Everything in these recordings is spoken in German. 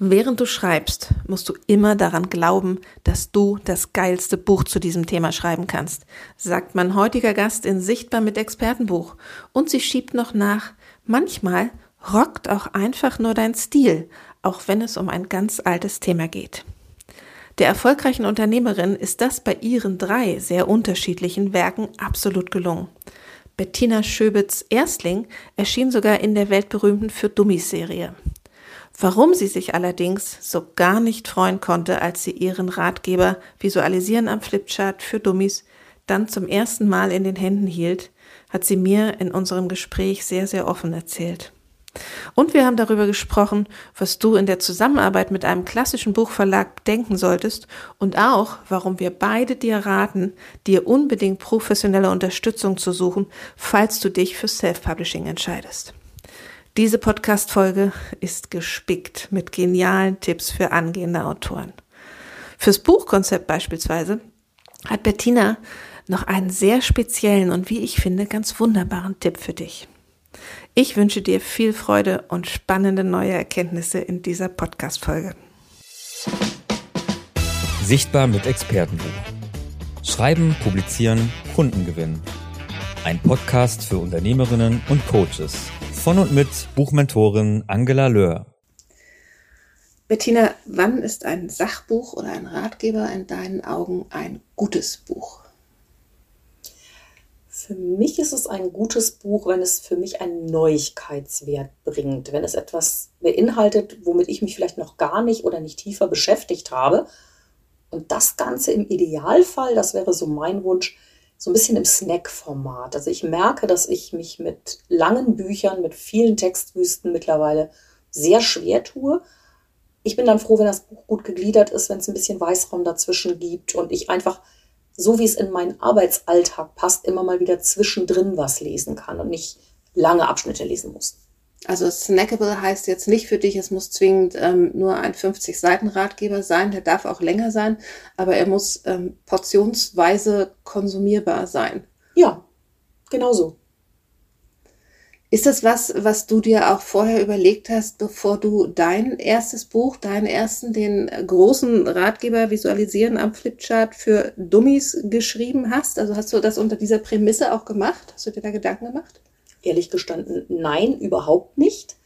Während du schreibst, musst du immer daran glauben, dass du das geilste Buch zu diesem Thema schreiben kannst, sagt mein heutiger Gast in Sichtbar mit Expertenbuch. Und sie schiebt noch nach, manchmal rockt auch einfach nur dein Stil, auch wenn es um ein ganz altes Thema geht. Der erfolgreichen Unternehmerin ist das bei ihren drei sehr unterschiedlichen Werken absolut gelungen. Bettina Schöbitz Erstling erschien sogar in der weltberühmten Für Dummies Serie. Warum sie sich allerdings so gar nicht freuen konnte, als sie ihren Ratgeber Visualisieren am Flipchart für Dummies dann zum ersten Mal in den Händen hielt, hat sie mir in unserem Gespräch sehr, sehr offen erzählt. Und wir haben darüber gesprochen, was du in der Zusammenarbeit mit einem klassischen Buchverlag denken solltest und auch, warum wir beide dir raten, dir unbedingt professionelle Unterstützung zu suchen, falls du dich für Self-Publishing entscheidest. Diese Podcast-Folge ist gespickt mit genialen Tipps für angehende Autoren. Fürs Buchkonzept beispielsweise hat Bettina noch einen sehr speziellen und wie ich finde ganz wunderbaren Tipp für dich. Ich wünsche dir viel Freude und spannende neue Erkenntnisse in dieser Podcast-Folge. Sichtbar mit Expertenbuch. Schreiben, publizieren, Kunden gewinnen. Ein Podcast für Unternehmerinnen und Coaches von und mit Buchmentorin Angela Löhr. Bettina, wann ist ein Sachbuch oder ein Ratgeber in deinen Augen ein gutes Buch? Für mich ist es ein gutes Buch, wenn es für mich einen Neuigkeitswert bringt, wenn es etwas beinhaltet, womit ich mich vielleicht noch gar nicht oder nicht tiefer beschäftigt habe. Und das Ganze im Idealfall, das wäre so mein Wunsch, so ein bisschen im Snack-Format. Also ich merke, dass ich mich mit langen Büchern, mit vielen Textwüsten mittlerweile sehr schwer tue. Ich bin dann froh, wenn das Buch gut gegliedert ist, wenn es ein bisschen Weißraum dazwischen gibt und ich einfach, so wie es in meinen Arbeitsalltag passt, immer mal wieder zwischendrin was lesen kann und nicht lange Abschnitte lesen muss. Also snackable heißt jetzt nicht für dich, es muss zwingend ähm, nur ein 50-Seiten-Ratgeber sein, der darf auch länger sein, aber er muss ähm, portionsweise konsumierbar sein. Ja, genau so. Ist das was, was du dir auch vorher überlegt hast, bevor du dein erstes Buch, deinen ersten, den großen Ratgeber Visualisieren am Flipchart für Dummies geschrieben hast? Also hast du das unter dieser Prämisse auch gemacht? Hast du dir da Gedanken gemacht? Ehrlich gestanden, nein, überhaupt nicht.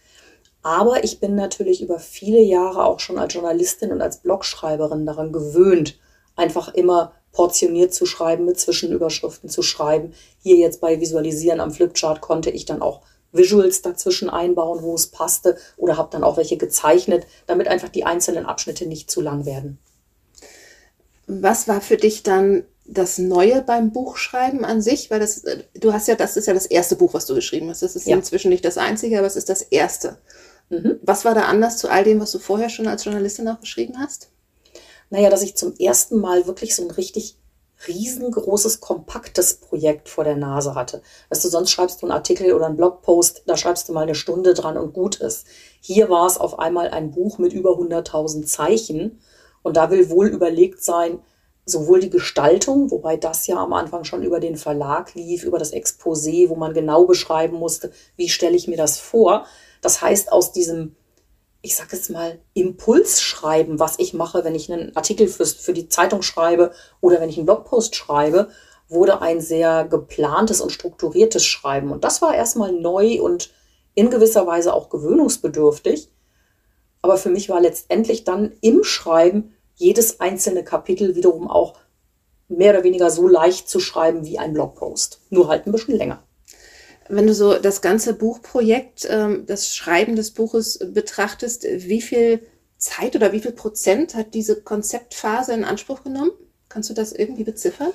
Aber ich bin natürlich über viele Jahre auch schon als Journalistin und als Blogschreiberin daran gewöhnt, einfach immer portioniert zu schreiben, mit Zwischenüberschriften zu schreiben. Hier jetzt bei Visualisieren am Flipchart konnte ich dann auch Visuals dazwischen einbauen, wo es passte, oder habe dann auch welche gezeichnet, damit einfach die einzelnen Abschnitte nicht zu lang werden. Was war für dich dann das Neue beim Buchschreiben an sich, weil das, du hast ja, das ist ja das erste Buch, was du geschrieben hast. Das ist ja. inzwischen nicht das einzige, aber es ist das erste. Mhm. Was war da anders zu all dem, was du vorher schon als Journalistin auch geschrieben hast? Naja, dass ich zum ersten Mal wirklich so ein richtig riesengroßes, kompaktes Projekt vor der Nase hatte. Weißt du, sonst schreibst du einen Artikel oder einen Blogpost, da schreibst du mal eine Stunde dran und gut ist. Hier war es auf einmal ein Buch mit über 100.000 Zeichen und da will wohl überlegt sein, sowohl die Gestaltung, wobei das ja am Anfang schon über den Verlag lief, über das Exposé, wo man genau beschreiben musste, wie stelle ich mir das vor. Das heißt, aus diesem, ich sage jetzt mal, Impulsschreiben, was ich mache, wenn ich einen Artikel für, für die Zeitung schreibe oder wenn ich einen Blogpost schreibe, wurde ein sehr geplantes und strukturiertes Schreiben. Und das war erstmal neu und in gewisser Weise auch gewöhnungsbedürftig. Aber für mich war letztendlich dann im Schreiben jedes einzelne Kapitel wiederum auch mehr oder weniger so leicht zu schreiben wie ein Blogpost. Nur halt ein bisschen länger. Wenn du so das ganze Buchprojekt, ähm, das Schreiben des Buches betrachtest, wie viel Zeit oder wie viel Prozent hat diese Konzeptphase in Anspruch genommen? Kannst du das irgendwie beziffern?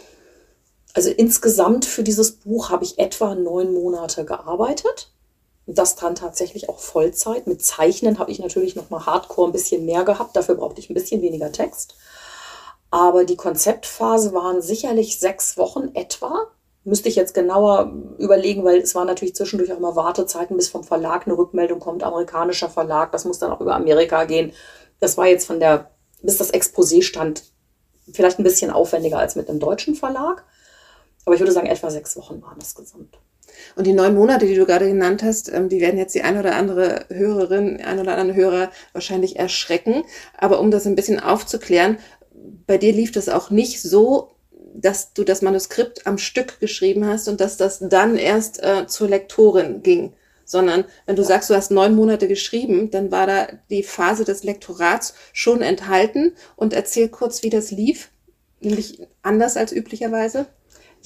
Also insgesamt für dieses Buch habe ich etwa neun Monate gearbeitet das dann tatsächlich auch Vollzeit. Mit Zeichnen habe ich natürlich noch mal Hardcore ein bisschen mehr gehabt. Dafür brauchte ich ein bisschen weniger Text. Aber die Konzeptphase waren sicherlich sechs Wochen etwa. Müsste ich jetzt genauer überlegen, weil es waren natürlich zwischendurch auch immer Wartezeiten, bis vom Verlag eine Rückmeldung kommt, amerikanischer Verlag. Das muss dann auch über Amerika gehen. Das war jetzt von der, bis das Exposé stand, vielleicht ein bisschen aufwendiger als mit einem deutschen Verlag. Aber ich würde sagen, etwa sechs Wochen waren das gesamt. Und die neun Monate, die du gerade genannt hast, ähm, die werden jetzt die ein oder andere Hörerin, ein oder andere Hörer wahrscheinlich erschrecken. Aber um das ein bisschen aufzuklären, bei dir lief das auch nicht so, dass du das Manuskript am Stück geschrieben hast und dass das dann erst äh, zur Lektorin ging. Sondern wenn du sagst, du hast neun Monate geschrieben, dann war da die Phase des Lektorats schon enthalten. Und erzähl kurz, wie das lief. Nämlich anders als üblicherweise.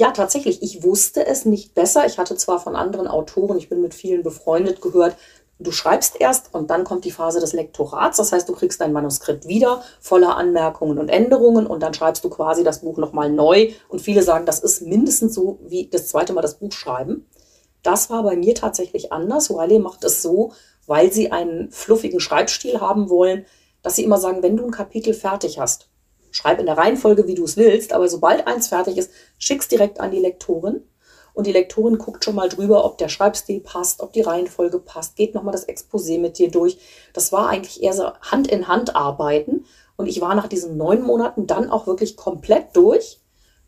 Ja, tatsächlich. Ich wusste es nicht besser. Ich hatte zwar von anderen Autoren, ich bin mit vielen befreundet, gehört, du schreibst erst und dann kommt die Phase des Lektorats. Das heißt, du kriegst dein Manuskript wieder voller Anmerkungen und Änderungen und dann schreibst du quasi das Buch nochmal neu. Und viele sagen, das ist mindestens so wie das zweite Mal das Buch schreiben. Das war bei mir tatsächlich anders. Wiley macht es so, weil sie einen fluffigen Schreibstil haben wollen, dass sie immer sagen, wenn du ein Kapitel fertig hast, schreib in der Reihenfolge, wie du es willst, aber sobald eins fertig ist, schick's direkt an die Lektorin. Und die Lektorin guckt schon mal drüber, ob der Schreibstil passt, ob die Reihenfolge passt, geht nochmal das Exposé mit dir durch. Das war eigentlich eher so Hand in Hand arbeiten. Und ich war nach diesen neun Monaten dann auch wirklich komplett durch,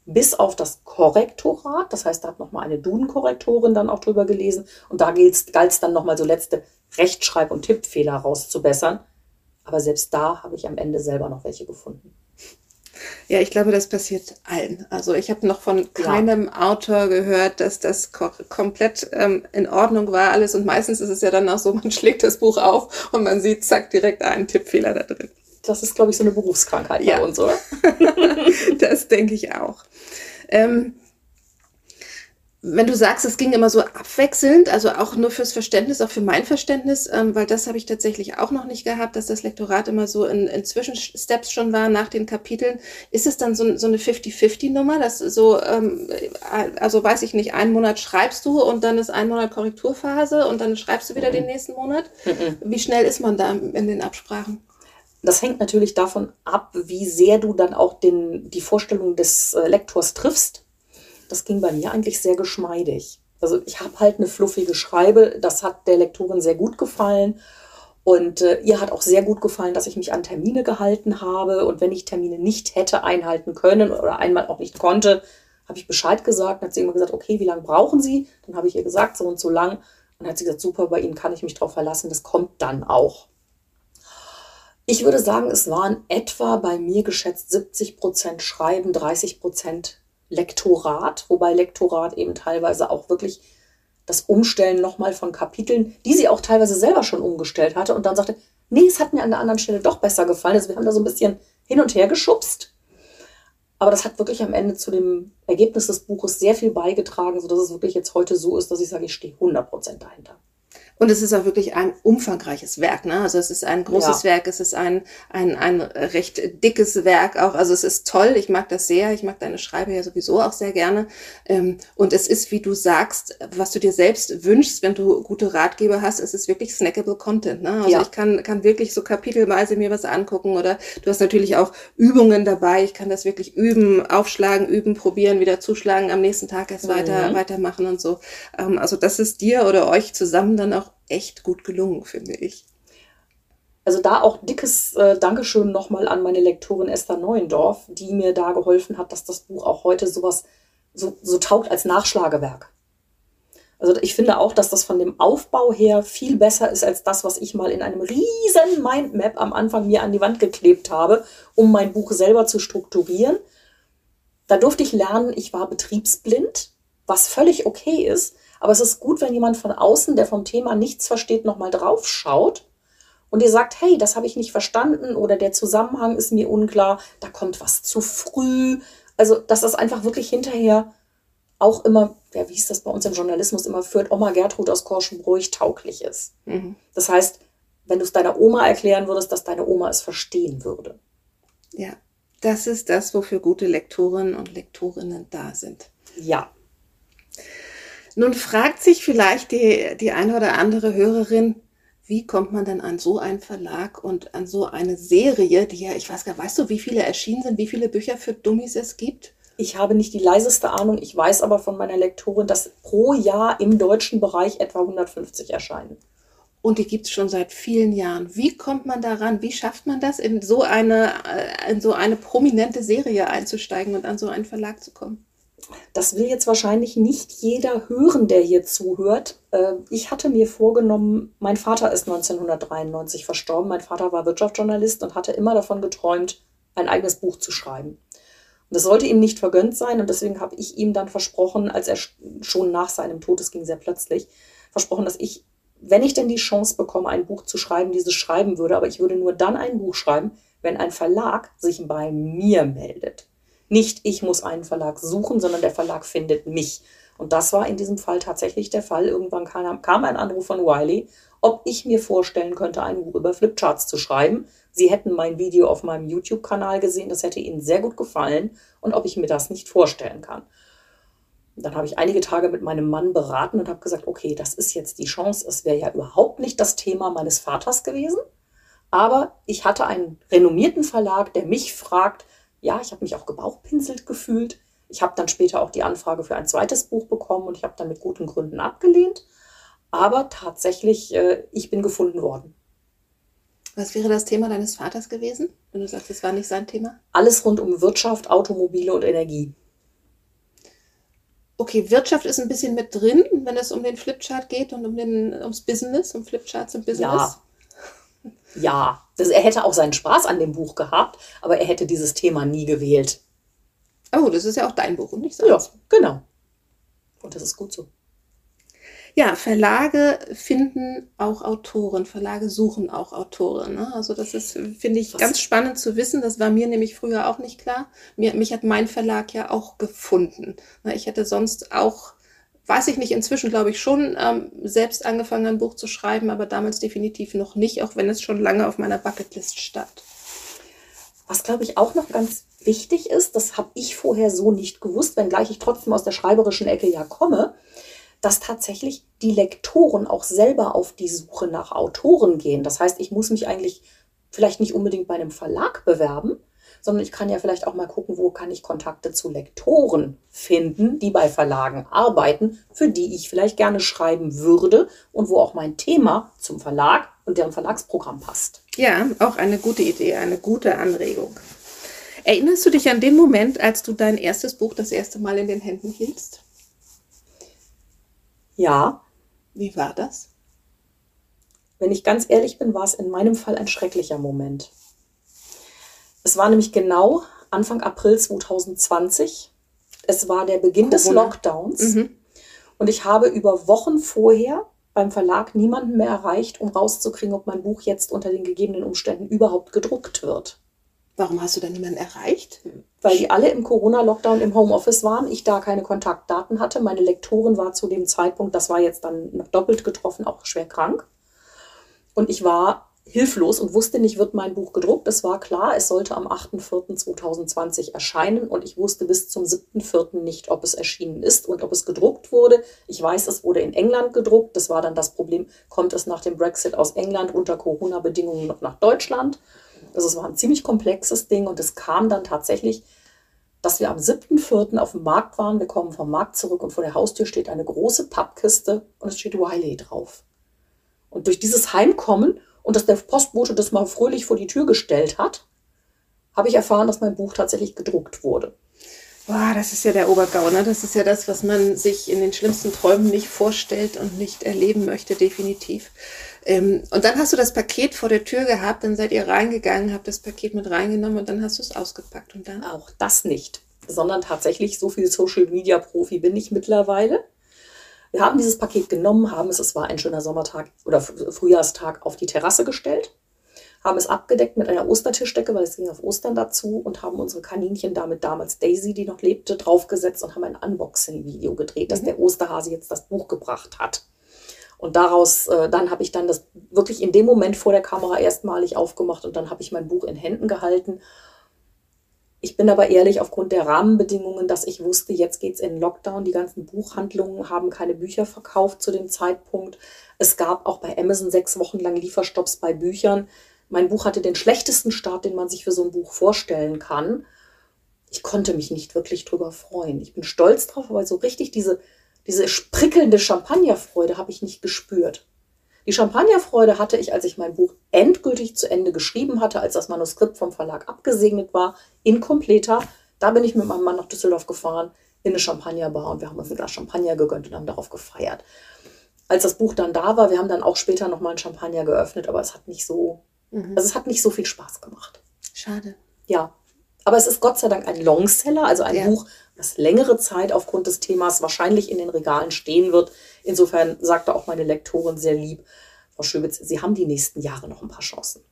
bis auf das Korrektorat. Das heißt, da hat nochmal eine Duden-Korrektorin dann auch drüber gelesen. Und da galt es dann nochmal so letzte Rechtschreib- und Tippfehler rauszubessern. Aber selbst da habe ich am Ende selber noch welche gefunden. Ja, ich glaube, das passiert allen. Also ich habe noch von keinem ja. Autor gehört, dass das komplett ähm, in Ordnung war alles. Und meistens ist es ja dann auch so, man schlägt das Buch auf und man sieht, zack, direkt einen Tippfehler da drin. Das ist, glaube ich, so eine Berufskrankheit ja. bei uns, oder? das denke ich auch. Ähm, wenn du sagst, es ging immer so abwechselnd, also auch nur fürs Verständnis, auch für mein Verständnis, ähm, weil das habe ich tatsächlich auch noch nicht gehabt, dass das Lektorat immer so in, in Zwischensteps schon war nach den Kapiteln. Ist es dann so, so eine 50-50-Nummer, dass so, ähm, also weiß ich nicht, einen Monat schreibst du und dann ist ein Monat Korrekturphase und dann schreibst du wieder mhm. den nächsten Monat? Mhm. Wie schnell ist man da in den Absprachen? Das hängt natürlich davon ab, wie sehr du dann auch den, die Vorstellung des äh, Lektors triffst das ging bei mir eigentlich sehr geschmeidig. Also ich habe halt eine fluffige Schreibe, das hat der Lektorin sehr gut gefallen. Und äh, ihr hat auch sehr gut gefallen, dass ich mich an Termine gehalten habe. Und wenn ich Termine nicht hätte einhalten können oder einmal auch nicht konnte, habe ich Bescheid gesagt. Dann hat sie immer gesagt, okay, wie lange brauchen Sie? Dann habe ich ihr gesagt, so und so lang. Und dann hat sie gesagt, super, bei Ihnen kann ich mich darauf verlassen, das kommt dann auch. Ich würde sagen, es waren etwa bei mir geschätzt 70 Prozent Schreiben, 30 Prozent Lektorat, wobei Lektorat eben teilweise auch wirklich das Umstellen nochmal von Kapiteln, die sie auch teilweise selber schon umgestellt hatte und dann sagte, nee, es hat mir an der anderen Stelle doch besser gefallen. Also wir haben da so ein bisschen hin und her geschubst. Aber das hat wirklich am Ende zu dem Ergebnis des Buches sehr viel beigetragen, sodass es wirklich jetzt heute so ist, dass ich sage, ich stehe 100% dahinter. Und es ist auch wirklich ein umfangreiches Werk. Ne? Also es ist ein großes ja. Werk, es ist ein, ein, ein recht dickes Werk auch. Also es ist toll, ich mag das sehr. Ich mag deine Schreibe ja sowieso auch sehr gerne. Ähm, und es ist, wie du sagst, was du dir selbst wünschst, wenn du gute Ratgeber hast, es ist wirklich snackable Content. Ne? Also ja. ich kann, kann wirklich so kapitelweise mir was angucken oder du hast natürlich auch Übungen dabei. Ich kann das wirklich üben, aufschlagen, üben, probieren, wieder zuschlagen, am nächsten Tag erst mhm. weiter, weitermachen und so. Ähm, also das ist dir oder euch zusammen dann auch echt gut gelungen, finde ich. Also da auch dickes äh, Dankeschön nochmal an meine Lektorin Esther Neuendorf, die mir da geholfen hat, dass das Buch auch heute sowas so, so taugt als Nachschlagewerk. Also ich finde auch, dass das von dem Aufbau her viel besser ist als das, was ich mal in einem riesen Mindmap am Anfang mir an die Wand geklebt habe, um mein Buch selber zu strukturieren. Da durfte ich lernen, ich war betriebsblind, was völlig okay ist. Aber es ist gut, wenn jemand von außen, der vom Thema nichts versteht, nochmal drauf schaut und dir sagt, hey, das habe ich nicht verstanden oder der Zusammenhang ist mir unklar, da kommt was zu früh. Also, dass das einfach wirklich hinterher auch immer, ja, wie ist das bei uns im Journalismus immer führt, Oma Gertrud aus Korschenbruch tauglich ist. Mhm. Das heißt, wenn du es deiner Oma erklären würdest, dass deine Oma es verstehen würde. Ja, das ist das, wofür gute Lektorinnen und Lektorinnen da sind. Ja. Nun fragt sich vielleicht die, die eine oder andere Hörerin, wie kommt man denn an so einen Verlag und an so eine Serie, die ja, ich weiß gar nicht, weißt du, wie viele erschienen sind, wie viele Bücher für Dummies es gibt? Ich habe nicht die leiseste Ahnung, ich weiß aber von meiner Lektorin, dass pro Jahr im deutschen Bereich etwa 150 erscheinen. Und die gibt es schon seit vielen Jahren. Wie kommt man daran? Wie schafft man das, in so eine, äh, in so eine prominente Serie einzusteigen und an so einen Verlag zu kommen? Das will jetzt wahrscheinlich nicht jeder hören, der hier zuhört. Äh, ich hatte mir vorgenommen, mein Vater ist 1993 verstorben. Mein Vater war Wirtschaftsjournalist und hatte immer davon geträumt, ein eigenes Buch zu schreiben. Und das sollte ihm nicht vergönnt sein und deswegen habe ich ihm dann versprochen, als er schon nach seinem Tod, es ging sehr plötzlich, versprochen, dass ich, wenn ich denn die Chance bekomme, ein Buch zu schreiben, dieses schreiben würde, aber ich würde nur dann ein Buch schreiben, wenn ein Verlag sich bei mir meldet. Nicht ich muss einen Verlag suchen, sondern der Verlag findet mich. Und das war in diesem Fall tatsächlich der Fall. Irgendwann kam, kam ein Anruf von Wiley, ob ich mir vorstellen könnte, ein Buch über Flipcharts zu schreiben. Sie hätten mein Video auf meinem YouTube-Kanal gesehen, das hätte Ihnen sehr gut gefallen und ob ich mir das nicht vorstellen kann. Dann habe ich einige Tage mit meinem Mann beraten und habe gesagt, okay, das ist jetzt die Chance. Es wäre ja überhaupt nicht das Thema meines Vaters gewesen. Aber ich hatte einen renommierten Verlag, der mich fragt, ja, ich habe mich auch gebauchpinselt gefühlt. Ich habe dann später auch die Anfrage für ein zweites Buch bekommen und ich habe dann mit guten Gründen abgelehnt. Aber tatsächlich, äh, ich bin gefunden worden. Was wäre das Thema deines Vaters gewesen, wenn du sagst, es war nicht sein Thema? Alles rund um Wirtschaft, Automobile und Energie. Okay, Wirtschaft ist ein bisschen mit drin, wenn es um den Flipchart geht und um den, ums Business, um Flipcharts und Business. Ja, ja, das, er hätte auch seinen Spaß an dem Buch gehabt, aber er hätte dieses Thema nie gewählt. Oh, das ist ja auch dein Buch und nicht seins. Ja, genau. Und das ist gut so. Ja, Verlage finden auch Autoren, Verlage suchen auch Autoren. Ne? Also das ist, finde ich, Was? ganz spannend zu wissen. Das war mir nämlich früher auch nicht klar. Mir, mich hat mein Verlag ja auch gefunden. Ich hätte sonst auch weiß ich nicht, inzwischen glaube ich schon ähm, selbst angefangen, ein Buch zu schreiben, aber damals definitiv noch nicht, auch wenn es schon lange auf meiner Bucketlist stand. Was glaube ich auch noch ganz wichtig ist, das habe ich vorher so nicht gewusst, wenngleich ich trotzdem aus der schreiberischen Ecke ja komme, dass tatsächlich die Lektoren auch selber auf die Suche nach Autoren gehen. Das heißt, ich muss mich eigentlich vielleicht nicht unbedingt bei einem Verlag bewerben, sondern ich kann ja vielleicht auch mal gucken, wo kann ich Kontakte zu Lektoren finden, die bei Verlagen arbeiten, für die ich vielleicht gerne schreiben würde und wo auch mein Thema zum Verlag und deren Verlagsprogramm passt. Ja, auch eine gute Idee, eine gute Anregung. Erinnerst du dich an den Moment, als du dein erstes Buch das erste Mal in den Händen hieltst? Ja. Wie war das? Wenn ich ganz ehrlich bin, war es in meinem Fall ein schrecklicher Moment. Es war nämlich genau Anfang April 2020. Es war der Beginn Corona. des Lockdowns. Mhm. Und ich habe über Wochen vorher beim Verlag niemanden mehr erreicht, um rauszukriegen, ob mein Buch jetzt unter den gegebenen Umständen überhaupt gedruckt wird. Warum hast du da niemanden erreicht? Weil die alle im Corona-Lockdown im Homeoffice waren, ich da keine Kontaktdaten hatte. Meine Lektorin war zu dem Zeitpunkt, das war jetzt dann noch doppelt getroffen, auch schwer krank. Und ich war hilflos und wusste nicht, wird mein Buch gedruckt. Es war klar, es sollte am 8.4.2020 erscheinen und ich wusste bis zum 7.4. nicht, ob es erschienen ist und ob es gedruckt wurde. Ich weiß, es wurde in England gedruckt. Das war dann das Problem, kommt es nach dem Brexit aus England unter Corona-Bedingungen noch nach Deutschland. Also es war ein ziemlich komplexes Ding und es kam dann tatsächlich, dass wir am 7.4. auf dem Markt waren. Wir kommen vom Markt zurück und vor der Haustür steht eine große Pappkiste und es steht Wiley drauf. Und durch dieses Heimkommen und dass der Postbote das mal fröhlich vor die Tür gestellt hat, habe ich erfahren, dass mein Buch tatsächlich gedruckt wurde. Boah, das ist ja der Obergau, ne? Das ist ja das, was man sich in den schlimmsten Träumen nicht vorstellt und nicht erleben möchte, definitiv. Ähm, und dann hast du das Paket vor der Tür gehabt, dann seid ihr reingegangen, habt das Paket mit reingenommen und dann hast du es ausgepackt. Und dann? Auch das nicht, sondern tatsächlich so viel Social Media Profi bin ich mittlerweile. Wir haben dieses Paket genommen, haben es, es war ein schöner Sommertag oder Frühjahrstag, auf die Terrasse gestellt, haben es abgedeckt mit einer Ostertischdecke, weil es ging auf Ostern dazu und haben unsere Kaninchen damit damals Daisy, die noch lebte, draufgesetzt und haben ein Unboxing-Video gedreht, dass mhm. der Osterhase jetzt das Buch gebracht hat. Und daraus, äh, dann habe ich dann das wirklich in dem Moment vor der Kamera erstmalig aufgemacht und dann habe ich mein Buch in Händen gehalten ich bin aber ehrlich aufgrund der Rahmenbedingungen, dass ich wusste, jetzt geht es in Lockdown. Die ganzen Buchhandlungen haben keine Bücher verkauft zu dem Zeitpunkt. Es gab auch bei Amazon sechs Wochen lang Lieferstopps bei Büchern. Mein Buch hatte den schlechtesten Start, den man sich für so ein Buch vorstellen kann. Ich konnte mich nicht wirklich drüber freuen. Ich bin stolz drauf, aber so richtig diese, diese prickelnde Champagnerfreude habe ich nicht gespürt. Die Champagnerfreude hatte ich, als ich mein Buch endgültig zu Ende geschrieben hatte, als das Manuskript vom Verlag abgesegnet war, in kompleter. Da bin ich mit meinem Mann nach Düsseldorf gefahren. in eine Champagnerbar und wir haben uns ein Glas Champagner gegönnt und haben darauf gefeiert. Als das Buch dann da war, wir haben dann auch später nochmal ein Champagner geöffnet, aber es hat nicht so, mhm. also es hat nicht so viel Spaß gemacht. Schade. Ja. Aber es ist Gott sei Dank ein Longseller, also ein ja. Buch, das längere Zeit aufgrund des Themas wahrscheinlich in den Regalen stehen wird. Insofern sagte auch meine Lektorin sehr lieb, Frau Schöbitz, Sie haben die nächsten Jahre noch ein paar Chancen.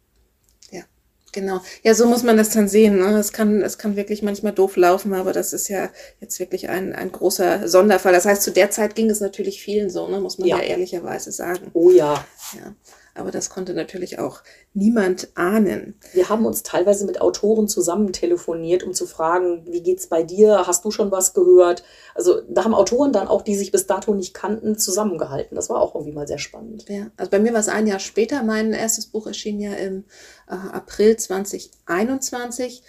Genau. Ja, so muss man das dann sehen. Ne? Es kann, es kann wirklich manchmal doof laufen, aber das ist ja jetzt wirklich ein, ein großer Sonderfall. Das heißt, zu der Zeit ging es natürlich vielen so, ne? muss man ja, ja ehrlicherweise sagen. Oh ja. Ja. Aber das konnte natürlich auch niemand ahnen. Wir haben uns teilweise mit Autoren zusammen telefoniert, um zu fragen, wie geht's bei dir? Hast du schon was gehört? Also da haben Autoren dann auch, die sich bis dato nicht kannten, zusammengehalten. Das war auch irgendwie mal sehr spannend. Ja, also bei mir war es ein Jahr später. Mein erstes Buch erschien ja im äh, April 2021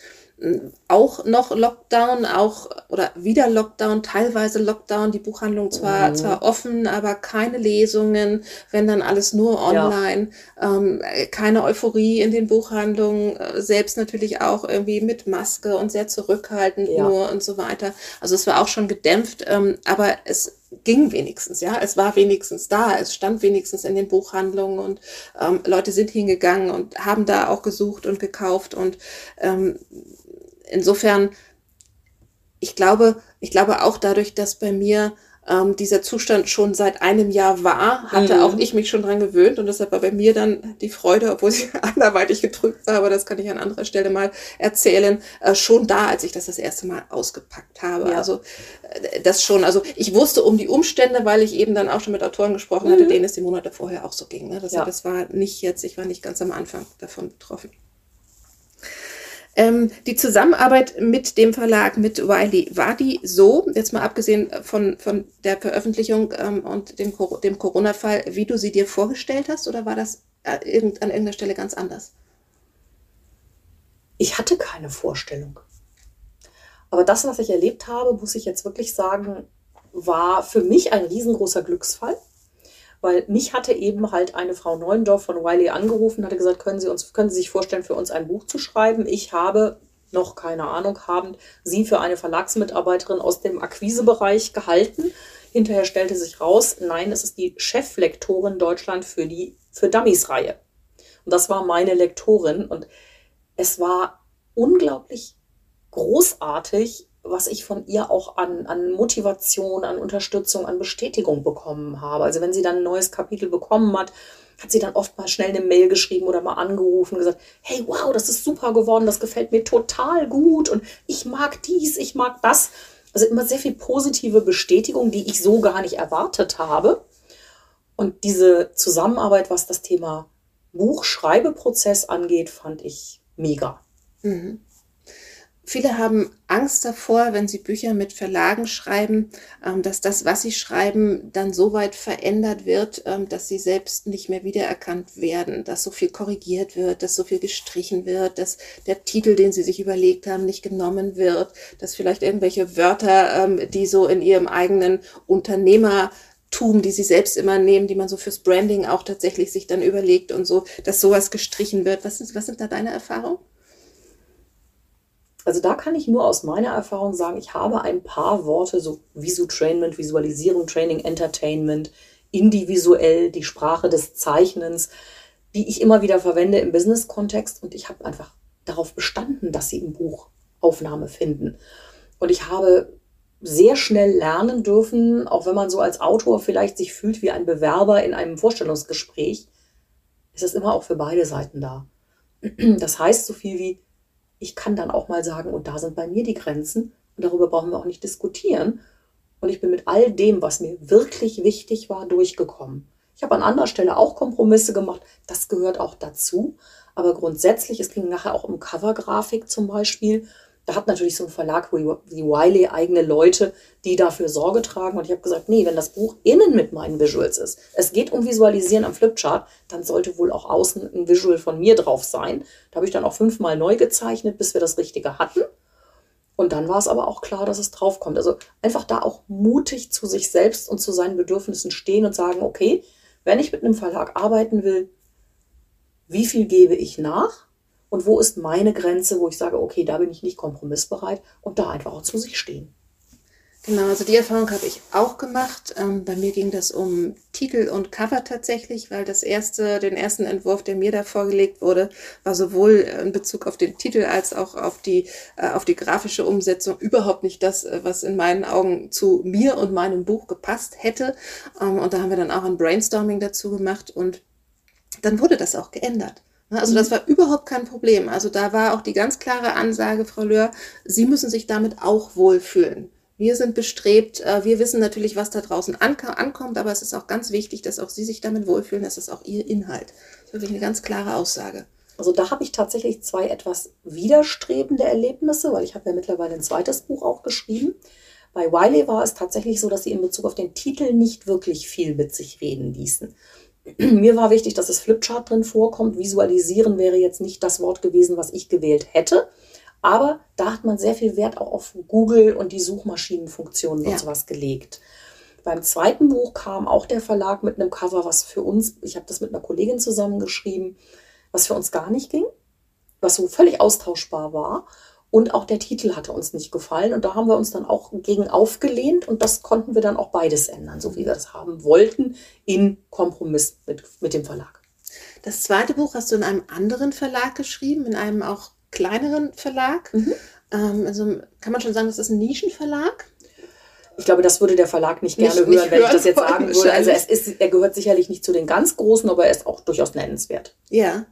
auch noch Lockdown, auch oder wieder Lockdown, teilweise Lockdown, die Buchhandlung zwar, mhm. zwar offen, aber keine Lesungen, wenn dann alles nur online, ja. ähm, keine Euphorie in den Buchhandlungen, äh, selbst natürlich auch irgendwie mit Maske und sehr zurückhaltend ja. nur und so weiter. Also es war auch schon gedämpft, ähm, aber es ging wenigstens, ja, es war wenigstens da, es stand wenigstens in den Buchhandlungen und ähm, Leute sind hingegangen und haben da auch gesucht und gekauft und ähm, insofern, ich glaube, ich glaube auch dadurch, dass bei mir ähm, dieser Zustand schon seit einem Jahr war, hatte mhm. auch ich mich schon dran gewöhnt und deshalb war bei mir dann die Freude, obwohl sie anderweitig gedrückt war, aber das kann ich an anderer Stelle mal erzählen, äh, schon da, als ich das das erste Mal ausgepackt habe. Ja. Also äh, das schon, also ich wusste um die Umstände, weil ich eben dann auch schon mit Autoren gesprochen mhm. hatte, denen es die Monate vorher auch so ging. Ne? Das, ja. das war nicht jetzt, ich war nicht ganz am Anfang davon betroffen. Ähm, die Zusammenarbeit mit dem Verlag, mit Wiley, war die so, jetzt mal abgesehen von, von der Veröffentlichung ähm, und dem, dem Corona-Fall, wie du sie dir vorgestellt hast, oder war das äh, an irgendeiner Stelle ganz anders? Ich hatte keine Vorstellung. Aber das, was ich erlebt habe, muss ich jetzt wirklich sagen, war für mich ein riesengroßer Glücksfall weil mich hatte eben halt eine Frau Neuendorf von Wiley angerufen, hatte gesagt, können Sie uns, können Sie sich vorstellen, für uns ein Buch zu schreiben? Ich habe noch keine Ahnung habend sie für eine Verlagsmitarbeiterin aus dem Akquisebereich gehalten. Hinterher stellte sich raus, nein, es ist die Cheflektorin Deutschland für die für Dummies Reihe. Und das war meine Lektorin und es war unglaublich großartig, was ich von ihr auch an, an Motivation, an Unterstützung, an Bestätigung bekommen habe. Also wenn sie dann ein neues Kapitel bekommen hat, hat sie dann oft mal schnell eine Mail geschrieben oder mal angerufen und gesagt, hey, wow, das ist super geworden, das gefällt mir total gut und ich mag dies, ich mag das. Also immer sehr viel positive Bestätigung, die ich so gar nicht erwartet habe. Und diese Zusammenarbeit, was das Thema Buchschreibeprozess angeht, fand ich mega. Mhm. Viele haben Angst davor, wenn sie Bücher mit Verlagen schreiben, ähm, dass das, was sie schreiben, dann so weit verändert wird, ähm, dass sie selbst nicht mehr wiedererkannt werden, dass so viel korrigiert wird, dass so viel gestrichen wird, dass der Titel, den sie sich überlegt haben, nicht genommen wird, dass vielleicht irgendwelche Wörter, ähm, die so in ihrem eigenen Unternehmertum, die sie selbst immer nehmen, die man so fürs Branding auch tatsächlich sich dann überlegt und so, dass sowas gestrichen wird. Was, ist, was sind da deine Erfahrungen? Also da kann ich nur aus meiner Erfahrung sagen, ich habe ein paar Worte, so Visu-Trainment, Visualisierung, Training, Entertainment, individuell, die Sprache des Zeichnens, die ich immer wieder verwende im Business-Kontext und ich habe einfach darauf bestanden, dass sie im Buch Aufnahme finden. Und ich habe sehr schnell lernen dürfen, auch wenn man so als Autor vielleicht sich fühlt wie ein Bewerber in einem Vorstellungsgespräch, ist es immer auch für beide Seiten da. Das heißt so viel wie, ich kann dann auch mal sagen, und da sind bei mir die Grenzen und darüber brauchen wir auch nicht diskutieren. Und ich bin mit all dem, was mir wirklich wichtig war, durchgekommen. Ich habe an anderer Stelle auch Kompromisse gemacht. Das gehört auch dazu. Aber grundsätzlich, es ging nachher auch um Covergrafik zum Beispiel. Da hat natürlich so ein Verlag wie Wiley eigene Leute, die dafür Sorge tragen. Und ich habe gesagt, nee, wenn das Buch innen mit meinen Visuals ist, es geht um Visualisieren am Flipchart, dann sollte wohl auch außen ein Visual von mir drauf sein. Da habe ich dann auch fünfmal neu gezeichnet, bis wir das Richtige hatten. Und dann war es aber auch klar, dass es draufkommt. Also einfach da auch mutig zu sich selbst und zu seinen Bedürfnissen stehen und sagen, okay, wenn ich mit einem Verlag arbeiten will, wie viel gebe ich nach? Und wo ist meine Grenze, wo ich sage, okay, da bin ich nicht kompromissbereit und da einfach auch zu sich stehen. Genau, also die Erfahrung habe ich auch gemacht. Ähm, bei mir ging das um Titel und Cover tatsächlich, weil das erste, den ersten Entwurf, der mir da vorgelegt wurde, war sowohl in Bezug auf den Titel als auch auf die, äh, auf die grafische Umsetzung überhaupt nicht das, äh, was in meinen Augen zu mir und meinem Buch gepasst hätte. Ähm, und da haben wir dann auch ein Brainstorming dazu gemacht und dann wurde das auch geändert. Also das mhm. war überhaupt kein Problem. Also da war auch die ganz klare Ansage, Frau Löhr, Sie müssen sich damit auch wohlfühlen. Wir sind bestrebt, äh, wir wissen natürlich, was da draußen ankommt, aber es ist auch ganz wichtig, dass auch Sie sich damit wohlfühlen, das ist auch Ihr Inhalt. Das ist wirklich eine ganz klare Aussage. Also da habe ich tatsächlich zwei etwas widerstrebende Erlebnisse, weil ich habe ja mittlerweile ein zweites Buch auch geschrieben. Bei Wiley war es tatsächlich so, dass sie in Bezug auf den Titel nicht wirklich viel mit sich reden ließen. Mir war wichtig, dass das Flipchart drin vorkommt. Visualisieren wäre jetzt nicht das Wort gewesen, was ich gewählt hätte. Aber da hat man sehr viel Wert auch auf Google und die Suchmaschinenfunktionen ja. und sowas gelegt. Beim zweiten Buch kam auch der Verlag mit einem Cover, was für uns, ich habe das mit einer Kollegin zusammengeschrieben, was für uns gar nicht ging, was so völlig austauschbar war. Und auch der Titel hatte uns nicht gefallen. Und da haben wir uns dann auch gegen aufgelehnt. Und das konnten wir dann auch beides ändern, so wie wir das haben wollten, in Kompromiss mit, mit dem Verlag. Das zweite Buch hast du in einem anderen Verlag geschrieben, in einem auch kleineren Verlag. Mhm. Ähm, also kann man schon sagen, das ist ein Nischenverlag. Ich glaube, das würde der Verlag nicht gerne nicht, hören, nicht wenn hören ich das jetzt sagen würde. Also es ist, er gehört sicherlich nicht zu den ganz großen, aber er ist auch durchaus nennenswert. Ja.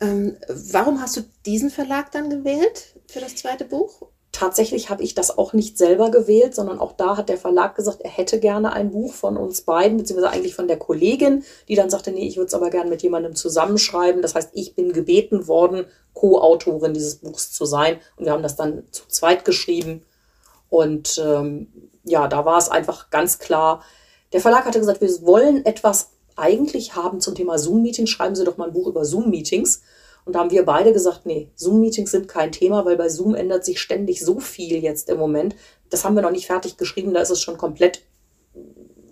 Ähm, warum hast du diesen Verlag dann gewählt für das zweite Buch? Tatsächlich habe ich das auch nicht selber gewählt, sondern auch da hat der Verlag gesagt, er hätte gerne ein Buch von uns beiden, beziehungsweise eigentlich von der Kollegin, die dann sagte, nee, ich würde es aber gerne mit jemandem zusammenschreiben. Das heißt, ich bin gebeten worden, Co-Autorin dieses Buchs zu sein. Und wir haben das dann zu zweit geschrieben. Und ähm, ja, da war es einfach ganz klar. Der Verlag hatte gesagt, wir wollen etwas eigentlich haben zum Thema Zoom-Meetings. Schreiben Sie doch mal ein Buch über Zoom-Meetings. Und da haben wir beide gesagt, nee, Zoom-Meetings sind kein Thema, weil bei Zoom ändert sich ständig so viel jetzt im Moment. Das haben wir noch nicht fertig geschrieben, da ist es schon komplett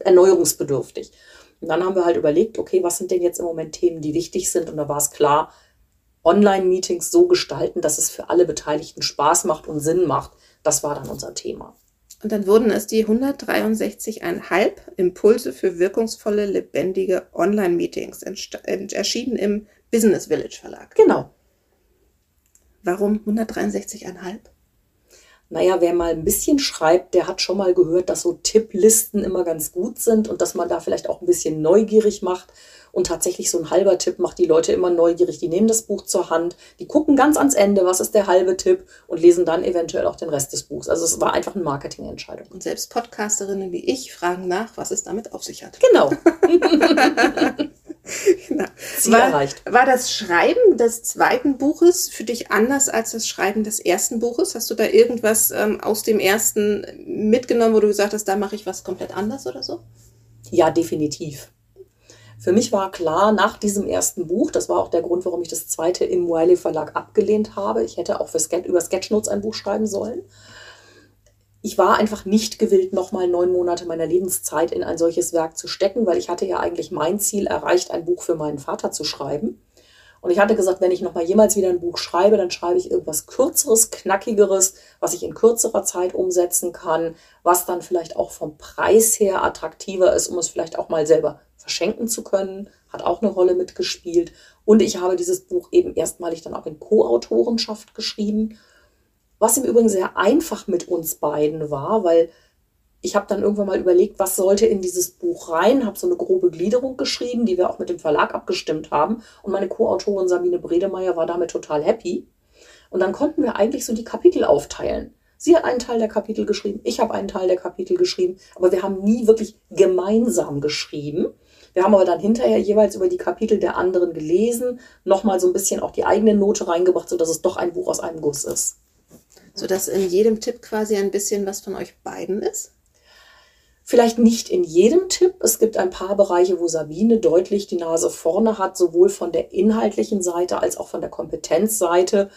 erneuerungsbedürftig. Und dann haben wir halt überlegt, okay, was sind denn jetzt im Moment Themen, die wichtig sind? Und da war es klar, Online-Meetings so gestalten, dass es für alle Beteiligten Spaß macht und Sinn macht. Das war dann unser Thema. Und dann wurden es die 163,5 Impulse für wirkungsvolle, lebendige Online-Meetings, erschienen im Business Village Verlag. Genau. Warum 163,5? Naja, wer mal ein bisschen schreibt, der hat schon mal gehört, dass so Tipplisten immer ganz gut sind und dass man da vielleicht auch ein bisschen neugierig macht. Und tatsächlich so ein halber Tipp macht die Leute immer neugierig. Die nehmen das Buch zur Hand, die gucken ganz ans Ende, was ist der halbe Tipp und lesen dann eventuell auch den Rest des Buchs. Also es war einfach eine Marketingentscheidung. Und selbst Podcasterinnen wie ich fragen nach, was es damit auf sich hat. Genau. genau. Ziel war, erreicht. War das Schreiben des zweiten Buches für dich anders als das Schreiben des ersten Buches? Hast du da irgendwas ähm, aus dem ersten mitgenommen, wo du gesagt hast, da mache ich was komplett anders oder so? Ja, definitiv. Für mich war klar, nach diesem ersten Buch, das war auch der Grund, warum ich das zweite im Wiley Verlag abgelehnt habe. Ich hätte auch für Ske über Sketchnotes ein Buch schreiben sollen ich war einfach nicht gewillt, nochmal neun Monate meiner Lebenszeit in ein solches Werk zu stecken, weil ich hatte ja eigentlich mein Ziel erreicht, ein Buch für meinen Vater zu schreiben. Und ich hatte gesagt, wenn ich nochmal jemals wieder ein Buch schreibe, dann schreibe ich irgendwas Kürzeres, Knackigeres, was ich in kürzerer Zeit umsetzen kann, was dann vielleicht auch vom Preis her attraktiver ist, um es vielleicht auch mal selber verschenken zu können. Hat auch eine Rolle mitgespielt. Und ich habe dieses Buch eben erstmalig dann auch in Co-Autorenschaft geschrieben was im Übrigen sehr einfach mit uns beiden war, weil ich habe dann irgendwann mal überlegt, was sollte in dieses Buch rein, habe so eine grobe Gliederung geschrieben, die wir auch mit dem Verlag abgestimmt haben. Und meine Co-Autorin Sabine Bredemeier war damit total happy. Und dann konnten wir eigentlich so die Kapitel aufteilen. Sie hat einen Teil der Kapitel geschrieben, ich habe einen Teil der Kapitel geschrieben, aber wir haben nie wirklich gemeinsam geschrieben. Wir haben aber dann hinterher jeweils über die Kapitel der anderen gelesen, nochmal so ein bisschen auch die eigene Note reingebracht, sodass es doch ein Buch aus einem Guss ist sodass in jedem Tipp quasi ein bisschen was von euch beiden ist? Vielleicht nicht in jedem Tipp. Es gibt ein paar Bereiche, wo Sabine deutlich die Nase vorne hat, sowohl von der inhaltlichen Seite als auch von der Kompetenzseite.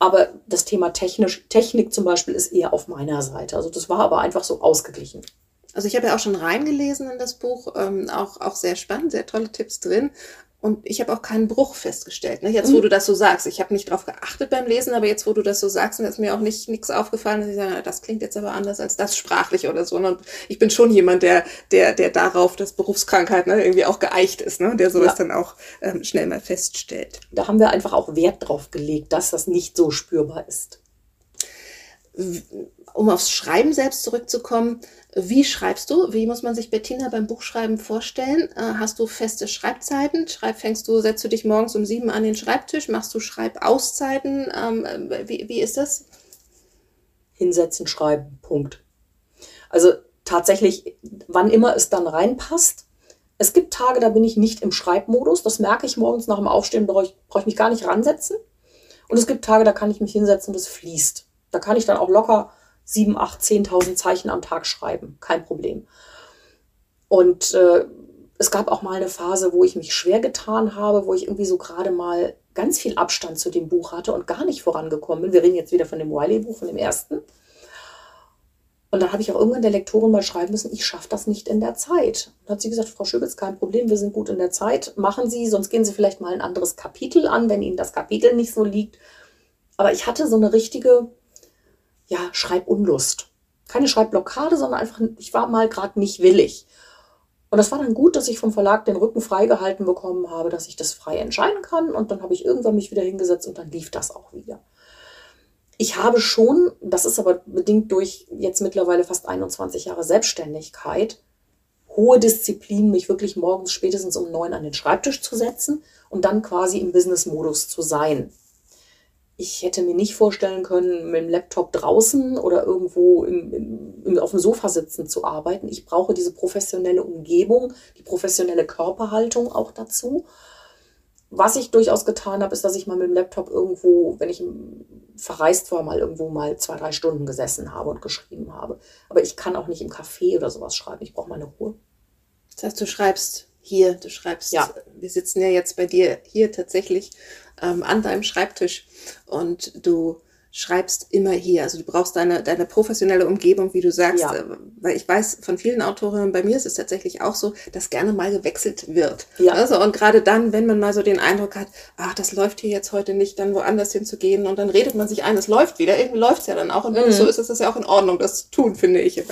Aber das Thema Technisch, Technik zum Beispiel ist eher auf meiner Seite. Also das war aber einfach so ausgeglichen. Also ich habe ja auch schon reingelesen in das Buch, ähm, auch, auch sehr spannend, sehr tolle Tipps drin. Und ich habe auch keinen Bruch festgestellt. Ne? Jetzt, wo mhm. du das so sagst, ich habe nicht drauf geachtet beim Lesen, aber jetzt, wo du das so sagst, ist mir auch nicht nichts aufgefallen, dass ich sage, das klingt jetzt aber anders als das sprachlich oder so. Und ich bin schon jemand, der, der, der darauf, dass Berufskrankheit ne, irgendwie auch geeicht ist, ne? der sowas ja. dann auch ähm, schnell mal feststellt. Da haben wir einfach auch Wert drauf gelegt, dass das nicht so spürbar ist. Um aufs Schreiben selbst zurückzukommen, wie schreibst du? Wie muss man sich Bettina beim Buchschreiben vorstellen? Äh, hast du feste Schreibzeiten? Schreib, fängst du, setzt du dich morgens um sieben an den Schreibtisch? Machst du Schreibauszeiten? Ähm, äh, wie, wie ist das? Hinsetzen, schreiben, Punkt. Also tatsächlich, wann immer es dann reinpasst. Es gibt Tage, da bin ich nicht im Schreibmodus. Das merke ich morgens nach dem Aufstehen, brauche ich, brauche ich mich gar nicht ransetzen. Und es gibt Tage, da kann ich mich hinsetzen und es fließt. Da kann ich dann auch locker 7, 8, 10.000 Zeichen am Tag schreiben. Kein Problem. Und äh, es gab auch mal eine Phase, wo ich mich schwer getan habe, wo ich irgendwie so gerade mal ganz viel Abstand zu dem Buch hatte und gar nicht vorangekommen bin. Wir reden jetzt wieder von dem Wiley-Buch, von dem ersten. Und dann habe ich auch irgendwann der Lektorin mal schreiben müssen, ich schaffe das nicht in der Zeit. Und hat sie gesagt, Frau Schöbitz, kein Problem, wir sind gut in der Zeit. Machen Sie, sonst gehen Sie vielleicht mal ein anderes Kapitel an, wenn Ihnen das Kapitel nicht so liegt. Aber ich hatte so eine richtige ja, Schreibunlust. Keine Schreibblockade, sondern einfach, ich war mal gerade nicht willig. Und das war dann gut, dass ich vom Verlag den Rücken freigehalten bekommen habe, dass ich das frei entscheiden kann. Und dann habe ich irgendwann mich wieder hingesetzt und dann lief das auch wieder. Ich habe schon, das ist aber bedingt durch jetzt mittlerweile fast 21 Jahre Selbstständigkeit, hohe Disziplin, mich wirklich morgens spätestens um neun an den Schreibtisch zu setzen und dann quasi im Business-Modus zu sein ich hätte mir nicht vorstellen können, mit dem Laptop draußen oder irgendwo im, im, auf dem Sofa sitzen zu arbeiten. Ich brauche diese professionelle Umgebung, die professionelle Körperhaltung auch dazu. Was ich durchaus getan habe, ist, dass ich mal mit dem Laptop irgendwo, wenn ich verreist war, mal irgendwo mal zwei, drei Stunden gesessen habe und geschrieben habe. Aber ich kann auch nicht im Café oder sowas schreiben. Ich brauche meine Ruhe. Das heißt, du schreibst hier, du schreibst, ja. wir sitzen ja jetzt bei dir hier tatsächlich ähm, an deinem Schreibtisch und du schreibst immer hier. Also du brauchst deine, deine professionelle Umgebung, wie du sagst. Ja. Äh, weil ich weiß von vielen Autorinnen, bei mir ist es tatsächlich auch so, dass gerne mal gewechselt wird. Ja. Also, und gerade dann, wenn man mal so den Eindruck hat, ach, das läuft hier jetzt heute nicht, dann woanders hinzugehen und dann redet man sich ein, es läuft wieder. Irgendwie läuft es ja dann auch. Und mhm. so ist es das ja auch in Ordnung, das zu tun, finde ich.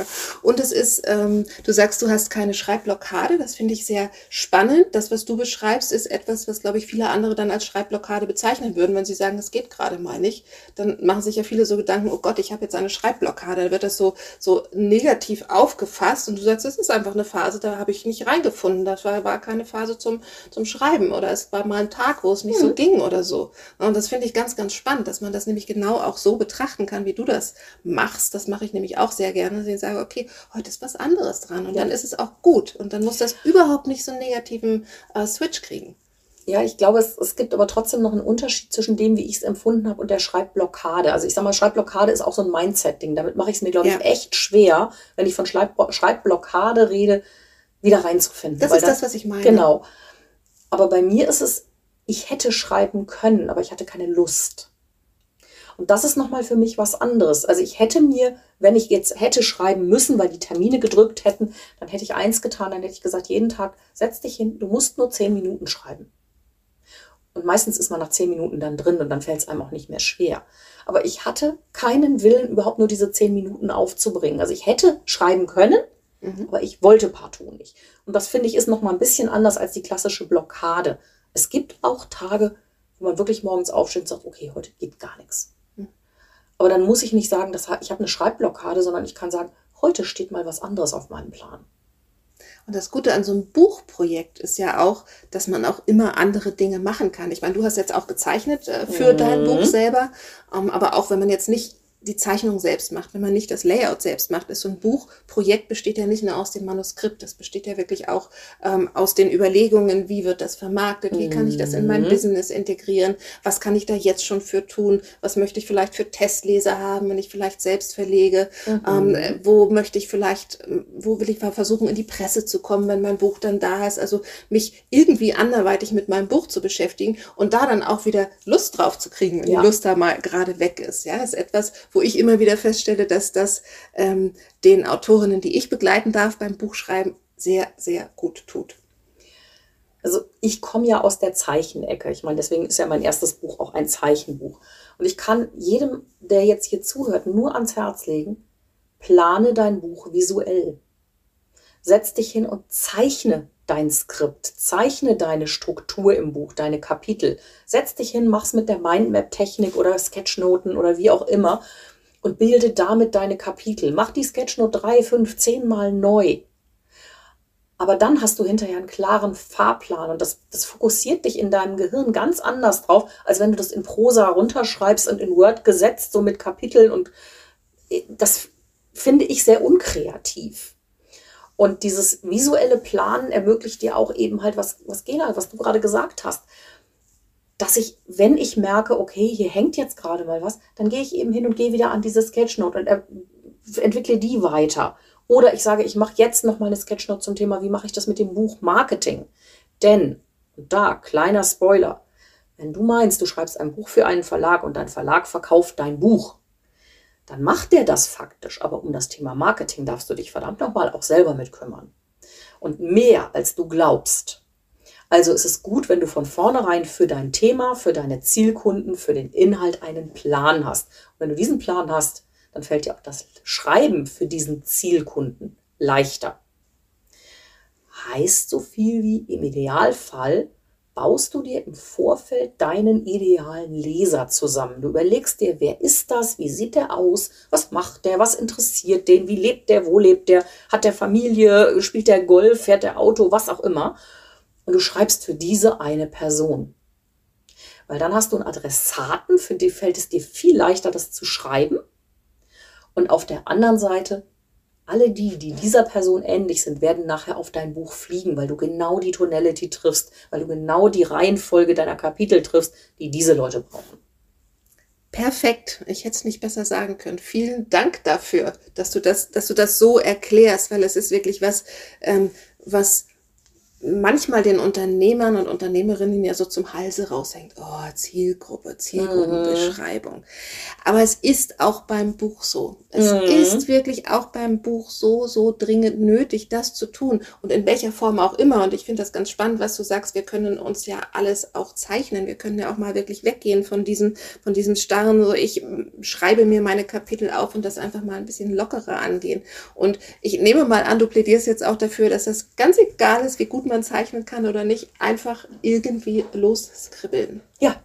Und es ist, ähm, du sagst, du hast keine Schreibblockade. Das finde ich sehr spannend. Das, was du beschreibst, ist etwas, was, glaube ich, viele andere dann als Schreibblockade bezeichnen würden, wenn sie sagen, es geht gerade mal nicht. Dann machen sich ja viele so Gedanken, oh Gott, ich habe jetzt eine Schreibblockade, da wird das so, so negativ aufgefasst und du sagst, es ist einfach eine Phase, da habe ich nicht reingefunden, das war, war keine Phase zum, zum Schreiben oder es war mal ein Tag, wo es nicht hm. so ging oder so. Und das finde ich ganz, ganz spannend, dass man das nämlich genau auch so betrachten kann, wie du das machst. Das mache ich nämlich auch sehr gerne, dass ich sage, okay, heute ist was anderes dran und ja. dann ist es auch gut und dann muss das überhaupt nicht so einen negativen äh, Switch kriegen. Ja, ich glaube, es, es gibt aber trotzdem noch einen Unterschied zwischen dem, wie ich es empfunden habe, und der Schreibblockade. Also ich sage mal, Schreibblockade ist auch so ein Mindset-Ding. Damit mache ich es mir, glaube ja. ich, echt schwer, wenn ich von Schreib Schreibblockade rede, wieder reinzufinden. Das ist das, das, was ich meine. Genau. Aber bei mir ist es, ich hätte schreiben können, aber ich hatte keine Lust. Und das ist nochmal für mich was anderes. Also ich hätte mir, wenn ich jetzt hätte schreiben müssen, weil die Termine gedrückt hätten, dann hätte ich eins getan, dann hätte ich gesagt, jeden Tag setz dich hin, du musst nur zehn Minuten schreiben. Und meistens ist man nach zehn Minuten dann drin und dann fällt es einem auch nicht mehr schwer. Aber ich hatte keinen Willen, überhaupt nur diese zehn Minuten aufzubringen. Also ich hätte schreiben können, mhm. aber ich wollte partout nicht. Und das finde ich ist noch mal ein bisschen anders als die klassische Blockade. Es gibt auch Tage, wo man wirklich morgens aufsteht und sagt, okay, heute geht gar nichts. Mhm. Aber dann muss ich nicht sagen, dass ich habe eine Schreibblockade, sondern ich kann sagen, heute steht mal was anderes auf meinem Plan. Und das Gute an so einem Buchprojekt ist ja auch, dass man auch immer andere Dinge machen kann. Ich meine, du hast jetzt auch gezeichnet äh, für mhm. dein Buch selber, ähm, aber auch wenn man jetzt nicht die Zeichnung selbst macht, wenn man nicht das Layout selbst macht, ist so ein Buchprojekt besteht ja nicht nur aus dem Manuskript, das besteht ja wirklich auch ähm, aus den Überlegungen, wie wird das vermarktet, wie kann ich das in mein mhm. Business integrieren, was kann ich da jetzt schon für tun, was möchte ich vielleicht für Testleser haben, wenn ich vielleicht selbst verlege, mhm. ähm, wo möchte ich vielleicht, wo will ich mal versuchen, in die Presse zu kommen, wenn mein Buch dann da ist, also mich irgendwie anderweitig mit meinem Buch zu beschäftigen und da dann auch wieder Lust drauf zu kriegen, wenn ja. die Lust da mal gerade weg ist. Ja, ist etwas, wo ich immer wieder feststelle, dass das ähm, den Autorinnen, die ich begleiten darf beim Buchschreiben, sehr, sehr gut tut. Also ich komme ja aus der Zeichenecke. Ich meine, deswegen ist ja mein erstes Buch auch ein Zeichenbuch. Und ich kann jedem, der jetzt hier zuhört, nur ans Herz legen, plane dein Buch visuell. Setz dich hin und zeichne dein Skript, zeichne deine Struktur im Buch, deine Kapitel. Setz dich hin, mach's mit der Mindmap-Technik oder Sketchnoten oder wie auch immer und bilde damit deine Kapitel. Mach die Sketchnote drei, fünf, zehn Mal neu. Aber dann hast du hinterher einen klaren Fahrplan und das, das fokussiert dich in deinem Gehirn ganz anders drauf, als wenn du das in Prosa runterschreibst und in Word gesetzt, so mit Kapiteln und äh, das finde ich sehr unkreativ. Und dieses visuelle Planen ermöglicht dir auch eben halt, was, was Gena, was du gerade gesagt hast, dass ich, wenn ich merke, okay, hier hängt jetzt gerade mal was, dann gehe ich eben hin und gehe wieder an diese Sketchnote und er, entwickle die weiter. Oder ich sage, ich mache jetzt noch mal eine Sketchnote zum Thema, wie mache ich das mit dem Buch Marketing? Denn, da, kleiner Spoiler, wenn du meinst, du schreibst ein Buch für einen Verlag und dein Verlag verkauft dein Buch, dann macht der das faktisch. Aber um das Thema Marketing darfst du dich verdammt nochmal auch selber mit kümmern. Und mehr als du glaubst. Also ist es gut, wenn du von vornherein für dein Thema, für deine Zielkunden, für den Inhalt einen Plan hast. Und wenn du diesen Plan hast, dann fällt dir auch das Schreiben für diesen Zielkunden leichter. Heißt so viel wie im Idealfall, baust du dir im Vorfeld deinen idealen Leser zusammen. Du überlegst dir, wer ist das, wie sieht der aus, was macht der, was interessiert den, wie lebt der, wo lebt der, hat der Familie, spielt der Golf, fährt der Auto, was auch immer. Und du schreibst für diese eine Person. Weil dann hast du einen Adressaten, für die fällt es dir viel leichter, das zu schreiben. Und auf der anderen Seite alle die, die dieser Person ähnlich sind, werden nachher auf dein Buch fliegen, weil du genau die Tonality triffst, weil du genau die Reihenfolge deiner Kapitel triffst, die diese Leute brauchen. Perfekt. Ich hätte es nicht besser sagen können. Vielen Dank dafür, dass du das, dass du das so erklärst, weil es ist wirklich was, ähm, was manchmal den Unternehmern und Unternehmerinnen ja so zum Halse raushängt. Oh, Zielgruppe, Zielgruppenbeschreibung. Mhm. Aber es ist auch beim Buch so. Es mhm. ist wirklich auch beim Buch so, so dringend nötig, das zu tun. Und in welcher Form auch immer. Und ich finde das ganz spannend, was du sagst. Wir können uns ja alles auch zeichnen. Wir können ja auch mal wirklich weggehen von diesem, von diesem starren, so ich schreibe mir meine Kapitel auf und das einfach mal ein bisschen lockerer angehen. Und ich nehme mal an, du plädierst jetzt auch dafür, dass das ganz egal ist, wie gut man zeichnen kann oder nicht, einfach irgendwie loskribbeln. Ja,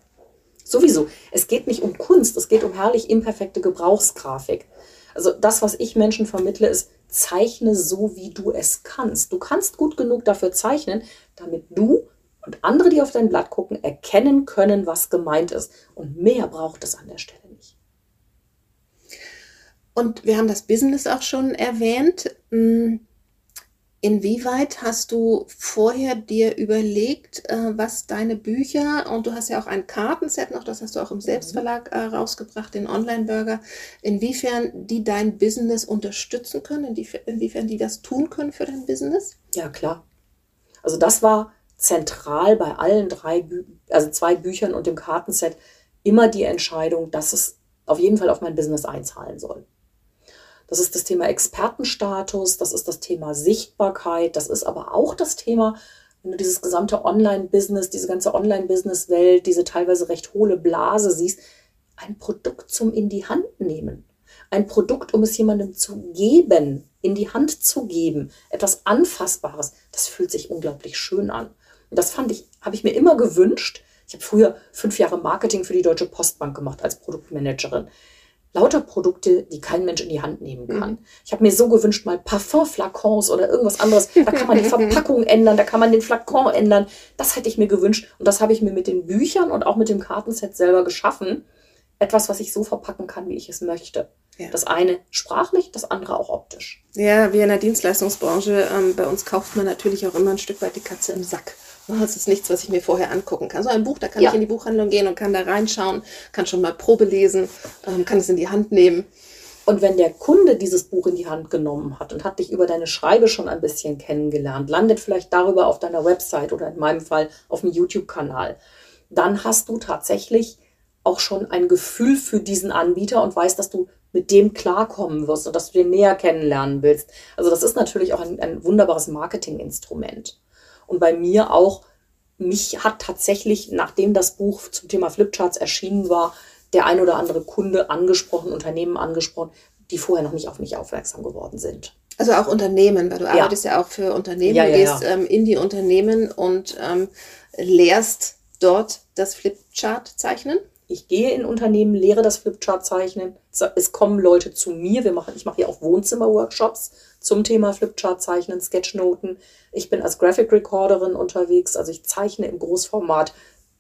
sowieso. Es geht nicht um Kunst, es geht um herrlich imperfekte Gebrauchsgrafik. Also das, was ich Menschen vermittle, ist, zeichne so, wie du es kannst. Du kannst gut genug dafür zeichnen, damit du und andere, die auf dein Blatt gucken, erkennen können, was gemeint ist. Und mehr braucht es an der Stelle nicht. Und wir haben das Business auch schon erwähnt. Hm, Inwieweit hast du vorher dir überlegt, äh, was deine Bücher, und du hast ja auch ein Kartenset noch, das hast du auch im Selbstverlag äh, rausgebracht, den Online-Burger, inwiefern die dein Business unterstützen können, inwiefern die das tun können für dein Business? Ja, klar. Also das war zentral bei allen drei, also zwei Büchern und dem Kartenset immer die Entscheidung, dass es auf jeden Fall auf mein Business einzahlen soll. Das ist das Thema Expertenstatus, das ist das Thema Sichtbarkeit, das ist aber auch das Thema, wenn du dieses gesamte Online-Business, diese ganze Online-Business-Welt, diese teilweise recht hohle Blase siehst, ein Produkt zum in die Hand nehmen. Ein Produkt, um es jemandem zu geben, in die Hand zu geben, etwas Anfassbares, das fühlt sich unglaublich schön an. Und das fand ich, habe ich mir immer gewünscht. Ich habe früher fünf Jahre Marketing für die Deutsche Postbank gemacht als Produktmanagerin lauter Produkte, die kein Mensch in die Hand nehmen kann. Mhm. Ich habe mir so gewünscht, mal Parfumflakons oder irgendwas anderes. Da kann man die Verpackung ändern, da kann man den Flakon ändern. Das hätte ich mir gewünscht und das habe ich mir mit den Büchern und auch mit dem Kartenset selber geschaffen. Etwas, was ich so verpacken kann, wie ich es möchte. Ja. Das eine sprachlich, das andere auch optisch. Ja, wie in der Dienstleistungsbranche, ähm, bei uns kauft man natürlich auch immer ein Stück weit die Katze im Sack. Das ist nichts, was ich mir vorher angucken kann. So ein Buch, da kann ja. ich in die Buchhandlung gehen und kann da reinschauen, kann schon mal Probe lesen, ähm, kann es in die Hand nehmen. Und wenn der Kunde dieses Buch in die Hand genommen hat und hat dich über deine Schreibe schon ein bisschen kennengelernt, landet vielleicht darüber auf deiner Website oder in meinem Fall auf dem YouTube-Kanal, dann hast du tatsächlich auch schon ein Gefühl für diesen Anbieter und weißt, dass du mit dem klarkommen wirst und dass du den näher kennenlernen willst. Also das ist natürlich auch ein, ein wunderbares Marketinginstrument und bei mir auch mich hat tatsächlich, nachdem das Buch zum Thema Flipcharts erschienen war, der ein oder andere Kunde angesprochen, Unternehmen angesprochen, die vorher noch nicht auf mich aufmerksam geworden sind. Also auch Unternehmen, weil du ja. arbeitest ja auch für Unternehmen, ja, ja, gehst ähm, in die Unternehmen und ähm, lehrst dort das Flipchart-Zeichnen. Ich gehe in Unternehmen, lehre das Flipchart-Zeichnen. Es kommen Leute zu mir. Wir machen, ich mache hier auch Wohnzimmer-Workshops zum Thema Flipchart-Zeichnen, Sketchnoten. Ich bin als Graphic Recorderin unterwegs. Also ich zeichne im Großformat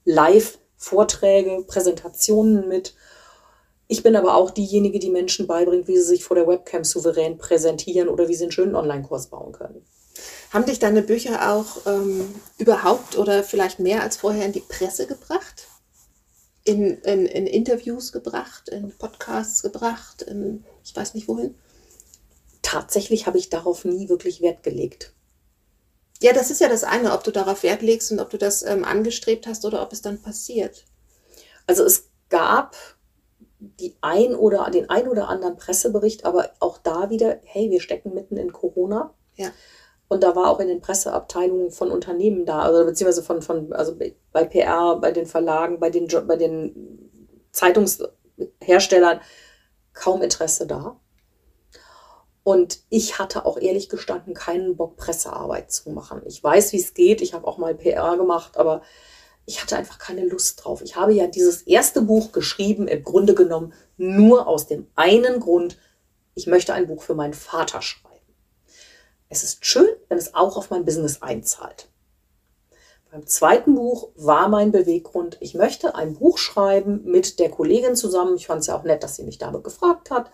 live Vorträge, Präsentationen mit. Ich bin aber auch diejenige, die Menschen beibringt, wie sie sich vor der Webcam souverän präsentieren oder wie sie einen schönen Online-Kurs bauen können. Haben dich deine Bücher auch ähm, überhaupt oder vielleicht mehr als vorher in die Presse gebracht? In, in, in Interviews gebracht, in Podcasts gebracht, in ich weiß nicht wohin? Tatsächlich habe ich darauf nie wirklich Wert gelegt. Ja, das ist ja das eine, ob du darauf Wert legst und ob du das ähm, angestrebt hast oder ob es dann passiert. Also es gab die ein oder den ein oder anderen Pressebericht, aber auch da wieder, hey, wir stecken mitten in Corona. Ja. Und da war auch in den Presseabteilungen von Unternehmen da, also beziehungsweise von, von also bei PR, bei den Verlagen, bei den, bei den Zeitungsherstellern kaum Interesse da. Und ich hatte auch ehrlich gestanden keinen Bock, Pressearbeit zu machen. Ich weiß, wie es geht. Ich habe auch mal PR gemacht, aber ich hatte einfach keine Lust drauf. Ich habe ja dieses erste Buch geschrieben, im Grunde genommen nur aus dem einen Grund, ich möchte ein Buch für meinen Vater schreiben. Es ist schön, wenn es auch auf mein Business einzahlt. Beim zweiten Buch war mein Beweggrund, ich möchte ein Buch schreiben mit der Kollegin zusammen. Ich fand es ja auch nett, dass sie mich damit gefragt hat.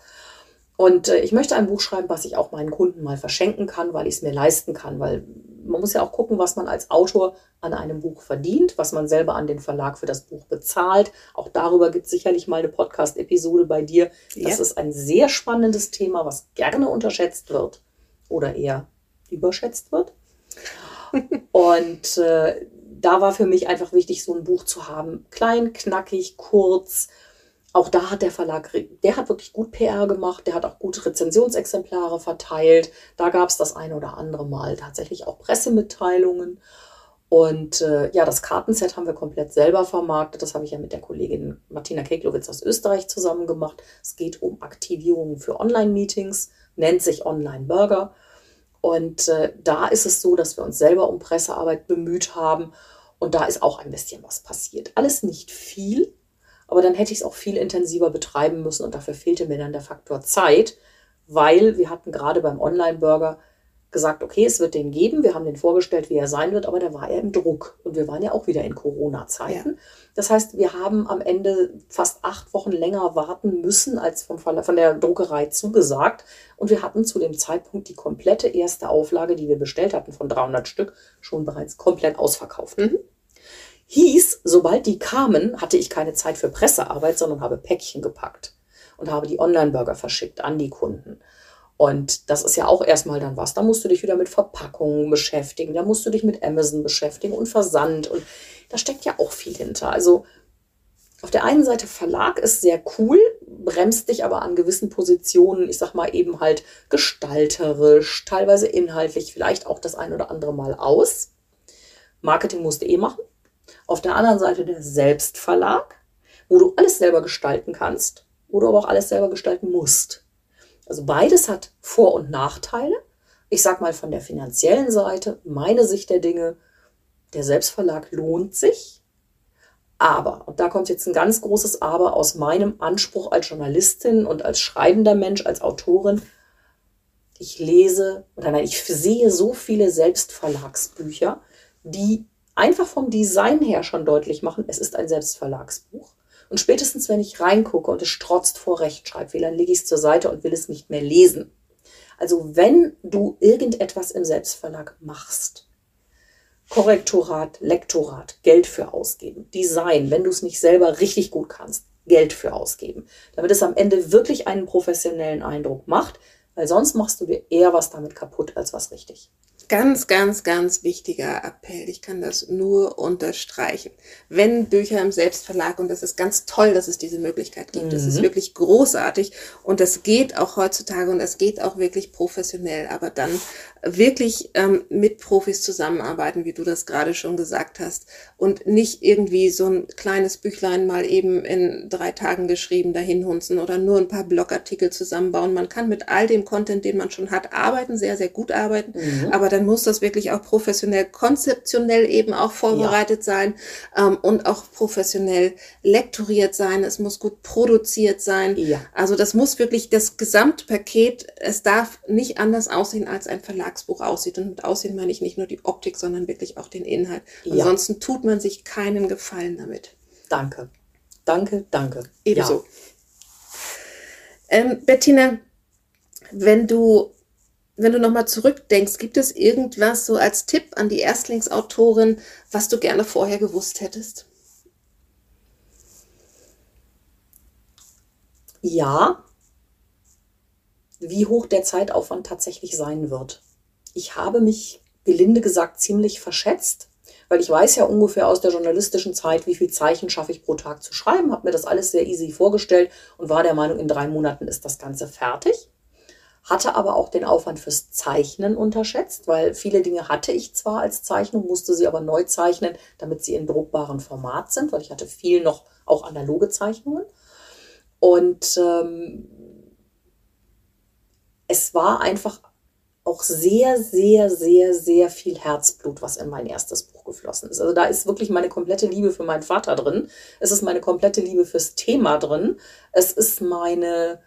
Und äh, ich möchte ein Buch schreiben, was ich auch meinen Kunden mal verschenken kann, weil ich es mir leisten kann. Weil man muss ja auch gucken, was man als Autor an einem Buch verdient, was man selber an den Verlag für das Buch bezahlt. Auch darüber gibt es sicherlich mal eine Podcast-Episode bei dir. Das ja. ist ein sehr spannendes Thema, was gerne unterschätzt wird oder eher überschätzt wird. Und äh, da war für mich einfach wichtig, so ein Buch zu haben. Klein, knackig, kurz. Auch da hat der Verlag, der hat wirklich gut PR gemacht, der hat auch gute Rezensionsexemplare verteilt. Da gab es das eine oder andere Mal tatsächlich auch Pressemitteilungen. Und äh, ja, das Kartenset haben wir komplett selber vermarktet. Das habe ich ja mit der Kollegin Martina Keklowitz aus Österreich zusammen gemacht. Es geht um Aktivierungen für Online-Meetings, nennt sich Online Burger. Und äh, da ist es so, dass wir uns selber um Pressearbeit bemüht haben. Und da ist auch ein bisschen was passiert. Alles nicht viel, aber dann hätte ich es auch viel intensiver betreiben müssen und dafür fehlte mir dann der Faktor Zeit, weil wir hatten gerade beim Online-Burger gesagt, okay, es wird den geben. Wir haben den vorgestellt, wie er sein wird, aber da war er im Druck. Und wir waren ja auch wieder in Corona-Zeiten. Ja. Das heißt, wir haben am Ende fast acht Wochen länger warten müssen, als vom von der Druckerei zugesagt. Und wir hatten zu dem Zeitpunkt die komplette erste Auflage, die wir bestellt hatten, von 300 Stück, schon bereits komplett ausverkauft. Mhm. Hieß, sobald die kamen, hatte ich keine Zeit für Pressearbeit, sondern habe Päckchen gepackt und habe die Online-Burger verschickt an die Kunden. Und das ist ja auch erstmal dann was. Da musst du dich wieder mit Verpackungen beschäftigen, da musst du dich mit Amazon beschäftigen und Versand. Und da steckt ja auch viel hinter. Also auf der einen Seite Verlag ist sehr cool, bremst dich aber an gewissen Positionen, ich sag mal eben halt gestalterisch, teilweise inhaltlich, vielleicht auch das ein oder andere Mal aus. Marketing musst du eh machen. Auf der anderen Seite der Selbstverlag, wo du alles selber gestalten kannst, wo du aber auch alles selber gestalten musst. Also beides hat Vor- und Nachteile. Ich sag mal von der finanziellen Seite, meine Sicht der Dinge, der Selbstverlag lohnt sich. Aber, und da kommt jetzt ein ganz großes Aber aus meinem Anspruch als Journalistin und als schreibender Mensch, als Autorin, ich lese oder nein, ich sehe so viele Selbstverlagsbücher, die einfach vom Design her schon deutlich machen, es ist ein Selbstverlagsbuch. Und spätestens, wenn ich reingucke und es strotzt vor Rechtschreibfehlern, lege ich es zur Seite und will es nicht mehr lesen. Also wenn du irgendetwas im Selbstverlag machst, Korrektorat, Lektorat, Geld für ausgeben, Design, wenn du es nicht selber richtig gut kannst, Geld für ausgeben, damit es am Ende wirklich einen professionellen Eindruck macht, weil sonst machst du dir eher was damit kaputt als was richtig. Ganz, ganz, ganz wichtiger Appell. Ich kann das nur unterstreichen. Wenn Bücher im Selbstverlag, und das ist ganz toll, dass es diese Möglichkeit gibt, mhm. das ist mhm. wirklich großartig und das geht auch heutzutage und das geht auch wirklich professionell, aber dann wirklich ähm, mit Profis zusammenarbeiten, wie du das gerade schon gesagt hast. Und nicht irgendwie so ein kleines Büchlein mal eben in drei Tagen geschrieben dahin hunzen oder nur ein paar Blogartikel zusammenbauen. Man kann mit all dem Content, den man schon hat, arbeiten, sehr, sehr gut arbeiten. Mhm. Aber dann muss das wirklich auch professionell, konzeptionell eben auch vorbereitet ja. sein ähm, und auch professionell lektoriert sein. Es muss gut produziert sein. Ja. Also das muss wirklich das Gesamtpaket, es darf nicht anders aussehen als ein Verlag Verlagsbuch aussieht. Und mit Aussehen meine ich nicht nur die Optik, sondern wirklich auch den Inhalt. Ja. Ansonsten tut man sich keinen Gefallen damit. Danke. Danke, danke. Ebenso. Ja. Ähm, Bettina, wenn du, wenn du nochmal zurückdenkst, gibt es irgendwas so als Tipp an die Erstlingsautorin, was du gerne vorher gewusst hättest? Ja, wie hoch der Zeitaufwand tatsächlich sein wird ich habe mich gelinde gesagt ziemlich verschätzt, weil ich weiß ja ungefähr aus der journalistischen Zeit, wie viel Zeichen schaffe ich pro Tag zu schreiben, habe mir das alles sehr easy vorgestellt und war der Meinung, in drei Monaten ist das Ganze fertig. Hatte aber auch den Aufwand fürs Zeichnen unterschätzt, weil viele Dinge hatte ich zwar als Zeichnung, musste sie aber neu zeichnen, damit sie in druckbarem Format sind, weil ich hatte viel noch auch analoge Zeichnungen. Und ähm, es war einfach auch sehr, sehr, sehr, sehr viel Herzblut, was in mein erstes Buch geflossen ist. Also da ist wirklich meine komplette Liebe für meinen Vater drin. Es ist meine komplette Liebe fürs Thema drin. Es ist meine,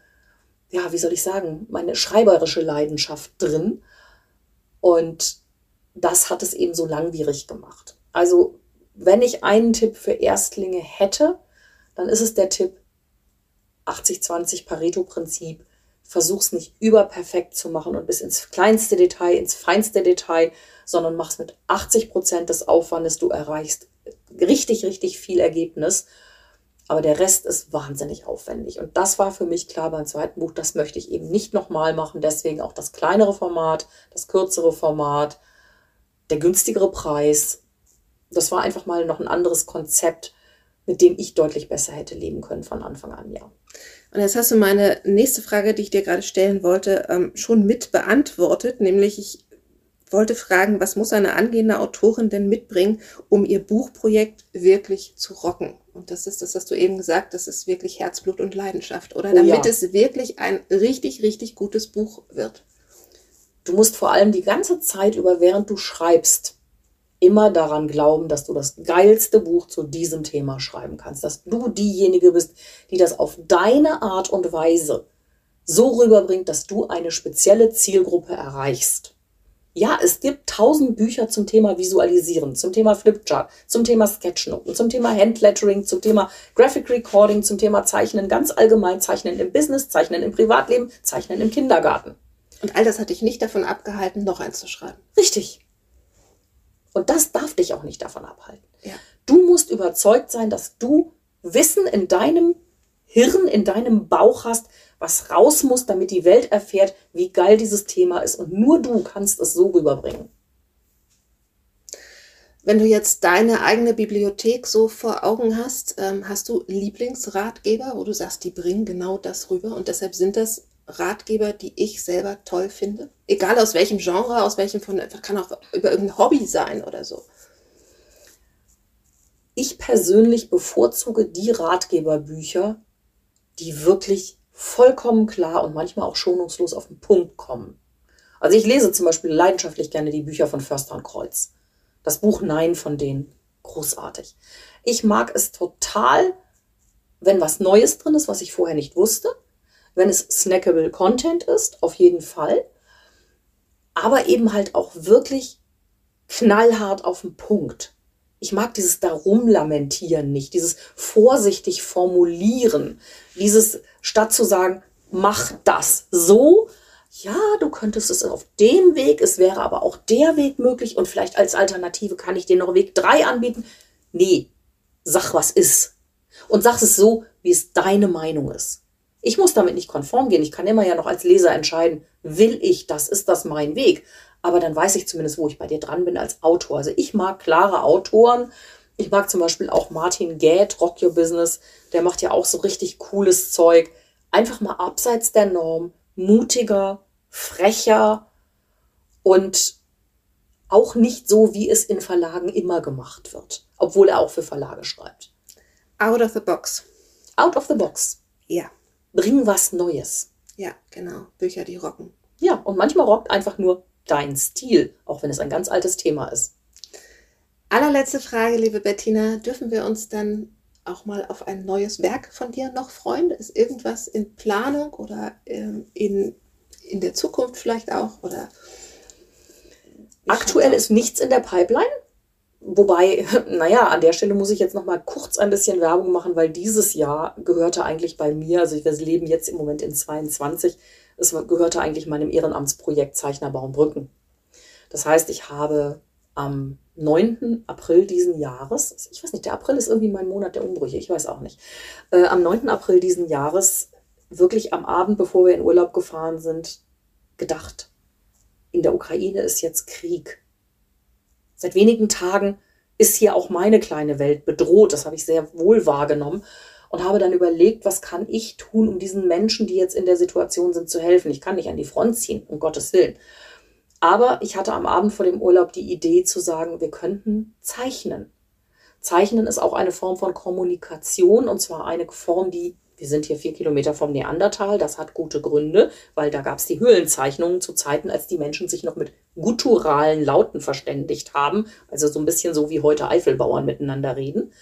ja, wie soll ich sagen, meine schreiberische Leidenschaft drin. Und das hat es eben so langwierig gemacht. Also, wenn ich einen Tipp für Erstlinge hätte, dann ist es der Tipp 80-20 Pareto-Prinzip versuch's nicht überperfekt zu machen und bis ins kleinste Detail, ins feinste Detail, sondern mach's mit 80 Prozent des Aufwandes. Du erreichst richtig, richtig viel Ergebnis. Aber der Rest ist wahnsinnig aufwendig. Und das war für mich klar beim zweiten Buch, das möchte ich eben nicht nochmal machen. Deswegen auch das kleinere Format, das kürzere Format, der günstigere Preis. Das war einfach mal noch ein anderes Konzept, mit dem ich deutlich besser hätte leben können von Anfang an, ja. Und jetzt hast du meine nächste Frage, die ich dir gerade stellen wollte, ähm, schon mit beantwortet, nämlich ich wollte fragen, was muss eine angehende Autorin denn mitbringen, um ihr Buchprojekt wirklich zu rocken? Und das ist das, was du eben gesagt, das ist wirklich Herzblut und Leidenschaft, oder? Damit oh ja. es wirklich ein richtig, richtig gutes Buch wird. Du musst vor allem die ganze Zeit über, während du schreibst, immer daran glauben, dass du das geilste Buch zu diesem Thema schreiben kannst, dass du diejenige bist, die das auf deine Art und Weise so rüberbringt, dass du eine spezielle Zielgruppe erreichst. Ja, es gibt tausend Bücher zum Thema Visualisieren, zum Thema Flipchart, zum Thema Sketchnoten, zum Thema Handlettering, zum Thema Graphic Recording, zum Thema Zeichnen, ganz allgemein Zeichnen im Business, Zeichnen im Privatleben, Zeichnen im Kindergarten. Und all das hat dich nicht davon abgehalten, noch eins zu schreiben. Richtig. Und das darf dich auch nicht davon abhalten. Ja. Du musst überzeugt sein, dass du Wissen in deinem Hirn, in deinem Bauch hast, was raus muss, damit die Welt erfährt, wie geil dieses Thema ist. Und nur du kannst es so rüberbringen. Wenn du jetzt deine eigene Bibliothek so vor Augen hast, ähm, hast du Lieblingsratgeber, wo du sagst, die bringen genau das rüber und deshalb sind das Ratgeber, die ich selber toll finde. Egal aus welchem Genre, aus welchem von, kann auch über irgendein Hobby sein oder so. Ich persönlich bevorzuge die Ratgeberbücher, die wirklich vollkommen klar und manchmal auch schonungslos auf den Punkt kommen. Also ich lese zum Beispiel leidenschaftlich gerne die Bücher von Förster und Kreuz. Das Buch Nein von denen. Großartig. Ich mag es total, wenn was Neues drin ist, was ich vorher nicht wusste wenn es snackable Content ist, auf jeden Fall. Aber eben halt auch wirklich knallhart auf den Punkt. Ich mag dieses darum lamentieren nicht, dieses vorsichtig formulieren, dieses statt zu sagen, mach das so, ja, du könntest es auf dem Weg, es wäre aber auch der Weg möglich und vielleicht als Alternative kann ich dir noch Weg 3 anbieten. Nee, sag was ist. Und sag es so, wie es deine Meinung ist. Ich muss damit nicht konform gehen. Ich kann immer ja noch als Leser entscheiden, will ich das, ist das mein Weg. Aber dann weiß ich zumindest, wo ich bei dir dran bin als Autor. Also ich mag klare Autoren. Ich mag zum Beispiel auch Martin Gäth, Rock Your Business. Der macht ja auch so richtig cooles Zeug. Einfach mal abseits der Norm, mutiger, frecher Und auch nicht so, wie es in Verlagen immer gemacht wird, obwohl er auch für Verlage schreibt. Out of the box. Out of the box. Ja. Bring was Neues. Ja, genau. Bücher, die rocken. Ja, und manchmal rockt einfach nur dein Stil, auch wenn es ein ganz altes Thema ist. Allerletzte Frage, liebe Bettina. Dürfen wir uns dann auch mal auf ein neues Werk von dir noch freuen? Ist irgendwas in Planung oder ähm, in, in der Zukunft vielleicht auch? Oder Aktuell ist nichts in der Pipeline. Wobei, naja, an der Stelle muss ich jetzt noch mal kurz ein bisschen Werbung machen, weil dieses Jahr gehörte eigentlich bei mir, also wir leben jetzt im Moment in 22, es gehörte eigentlich meinem Ehrenamtsprojekt Zeichner bauen Brücken. Das heißt, ich habe am 9. April diesen Jahres, ich weiß nicht, der April ist irgendwie mein Monat der Umbrüche, ich weiß auch nicht, äh, am 9. April diesen Jahres, wirklich am Abend, bevor wir in Urlaub gefahren sind, gedacht, in der Ukraine ist jetzt Krieg. Seit wenigen Tagen ist hier auch meine kleine Welt bedroht, das habe ich sehr wohl wahrgenommen und habe dann überlegt, was kann ich tun, um diesen Menschen, die jetzt in der Situation sind, zu helfen. Ich kann nicht an die Front ziehen, um Gottes Willen. Aber ich hatte am Abend vor dem Urlaub die Idee zu sagen, wir könnten zeichnen. Zeichnen ist auch eine Form von Kommunikation und zwar eine Form, die, wir sind hier vier Kilometer vom Neandertal, das hat gute Gründe, weil da gab es die Höhlenzeichnungen zu Zeiten, als die Menschen sich noch mit gutturalen Lauten verständigt haben, also so ein bisschen so wie heute Eifelbauern miteinander reden.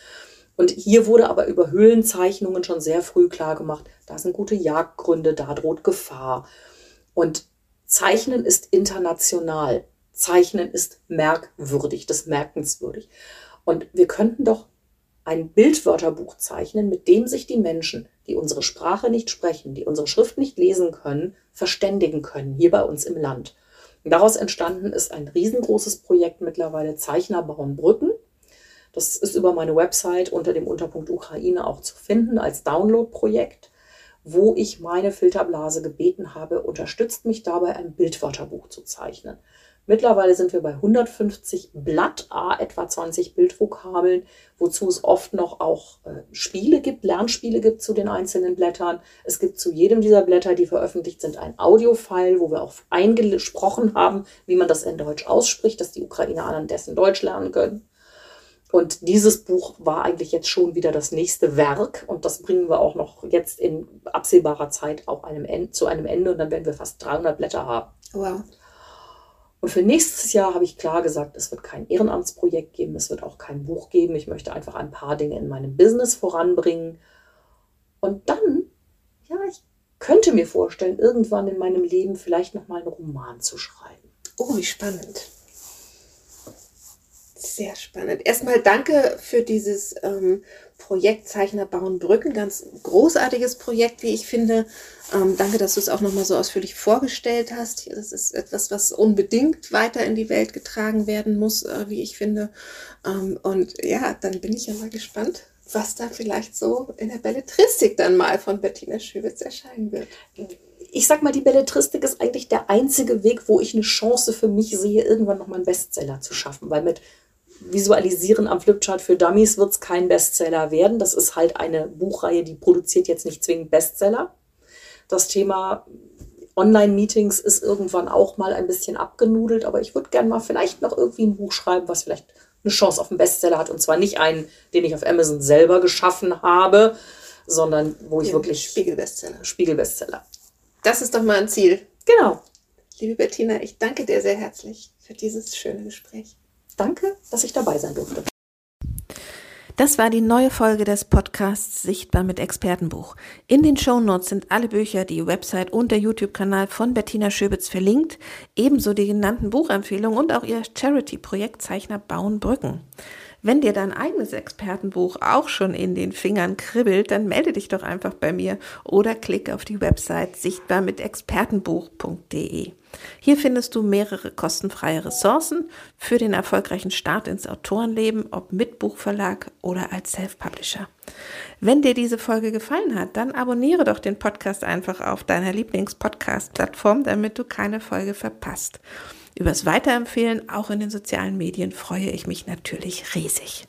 Und hier wurde aber über Höhlenzeichnungen schon sehr früh klar gemacht, da sind gute Jagdgründe, da droht Gefahr. Und Zeichnen ist international. Zeichnen ist merkwürdig, das merkenswürdig. Und wir könnten doch ein Bildwörterbuch zeichnen, mit dem sich die Menschen, die unsere Sprache nicht sprechen, die unsere Schrift nicht lesen können, verständigen können, hier bei uns im Land. Und daraus entstanden ist ein riesengroßes Projekt mittlerweile Zeichner bauen Brücken. Das ist über meine Website unter dem Unterpunkt Ukraine auch zu finden als Download-Projekt wo ich meine Filterblase gebeten habe, unterstützt mich dabei, ein Bildwörterbuch zu zeichnen. Mittlerweile sind wir bei 150 Blatt, A, etwa 20 Bildvokabeln, wozu es oft noch auch äh, Spiele gibt, Lernspiele gibt zu den einzelnen Blättern. Es gibt zu jedem dieser Blätter, die veröffentlicht sind, ein Audiofile, wo wir auch eingesprochen haben, wie man das in Deutsch ausspricht, dass die Ukrainer anhand Deutsch lernen können. Und dieses Buch war eigentlich jetzt schon wieder das nächste Werk und das bringen wir auch noch jetzt in absehbarer Zeit auch einem Ende, zu einem Ende und dann werden wir fast 300 Blätter haben. Wow. Und für nächstes Jahr habe ich klar gesagt, es wird kein Ehrenamtsprojekt geben, es wird auch kein Buch geben. Ich möchte einfach ein paar Dinge in meinem Business voranbringen. Und dann, ja, ich könnte mir vorstellen, irgendwann in meinem Leben vielleicht noch mal einen Roman zu schreiben. Oh, wie spannend. Sehr spannend. Erstmal danke für dieses ähm, Projekt Zeichner bauen Brücken. Ganz großartiges Projekt, wie ich finde. Ähm, danke, dass du es auch nochmal so ausführlich vorgestellt hast. Das ist etwas, was unbedingt weiter in die Welt getragen werden muss, äh, wie ich finde. Ähm, und ja, dann bin ich ja mal gespannt, was da vielleicht so in der Belletristik dann mal von Bettina Schüwitz erscheinen wird ich sag mal, die Belletristik ist eigentlich der einzige Weg, wo ich eine Chance für mich sehe, irgendwann nochmal einen Bestseller zu schaffen. Weil mit Visualisieren am Flipchart für Dummies wird es kein Bestseller werden. Das ist halt eine Buchreihe, die produziert jetzt nicht zwingend Bestseller. Das Thema Online-Meetings ist irgendwann auch mal ein bisschen abgenudelt, aber ich würde gerne mal vielleicht noch irgendwie ein Buch schreiben, was vielleicht eine Chance auf einen Bestseller hat. Und zwar nicht einen, den ich auf Amazon selber geschaffen habe, sondern wo ich ja, wirklich. Spiegelbestseller. Spiegelbestseller. Das ist doch mal ein Ziel. Genau. Liebe Bettina, ich danke dir sehr herzlich für dieses schöne Gespräch. Danke, dass ich dabei sein durfte. Das war die neue Folge des Podcasts Sichtbar mit Expertenbuch. In den Shownotes sind alle Bücher, die Website und der YouTube-Kanal von Bettina Schöbitz verlinkt, ebenso die genannten Buchempfehlungen und auch ihr Charity-Projekt Zeichner bauen Brücken. Wenn dir dein eigenes Expertenbuch auch schon in den Fingern kribbelt, dann melde dich doch einfach bei mir oder klick auf die Website sichtbar mit expertenbuch.de. Hier findest du mehrere kostenfreie Ressourcen für den erfolgreichen Start ins Autorenleben, ob mit Buchverlag oder als Self-Publisher. Wenn dir diese Folge gefallen hat, dann abonniere doch den Podcast einfach auf deiner Lieblings-Podcast-Plattform, damit du keine Folge verpasst. Übers Weiterempfehlen, auch in den sozialen Medien, freue ich mich natürlich riesig.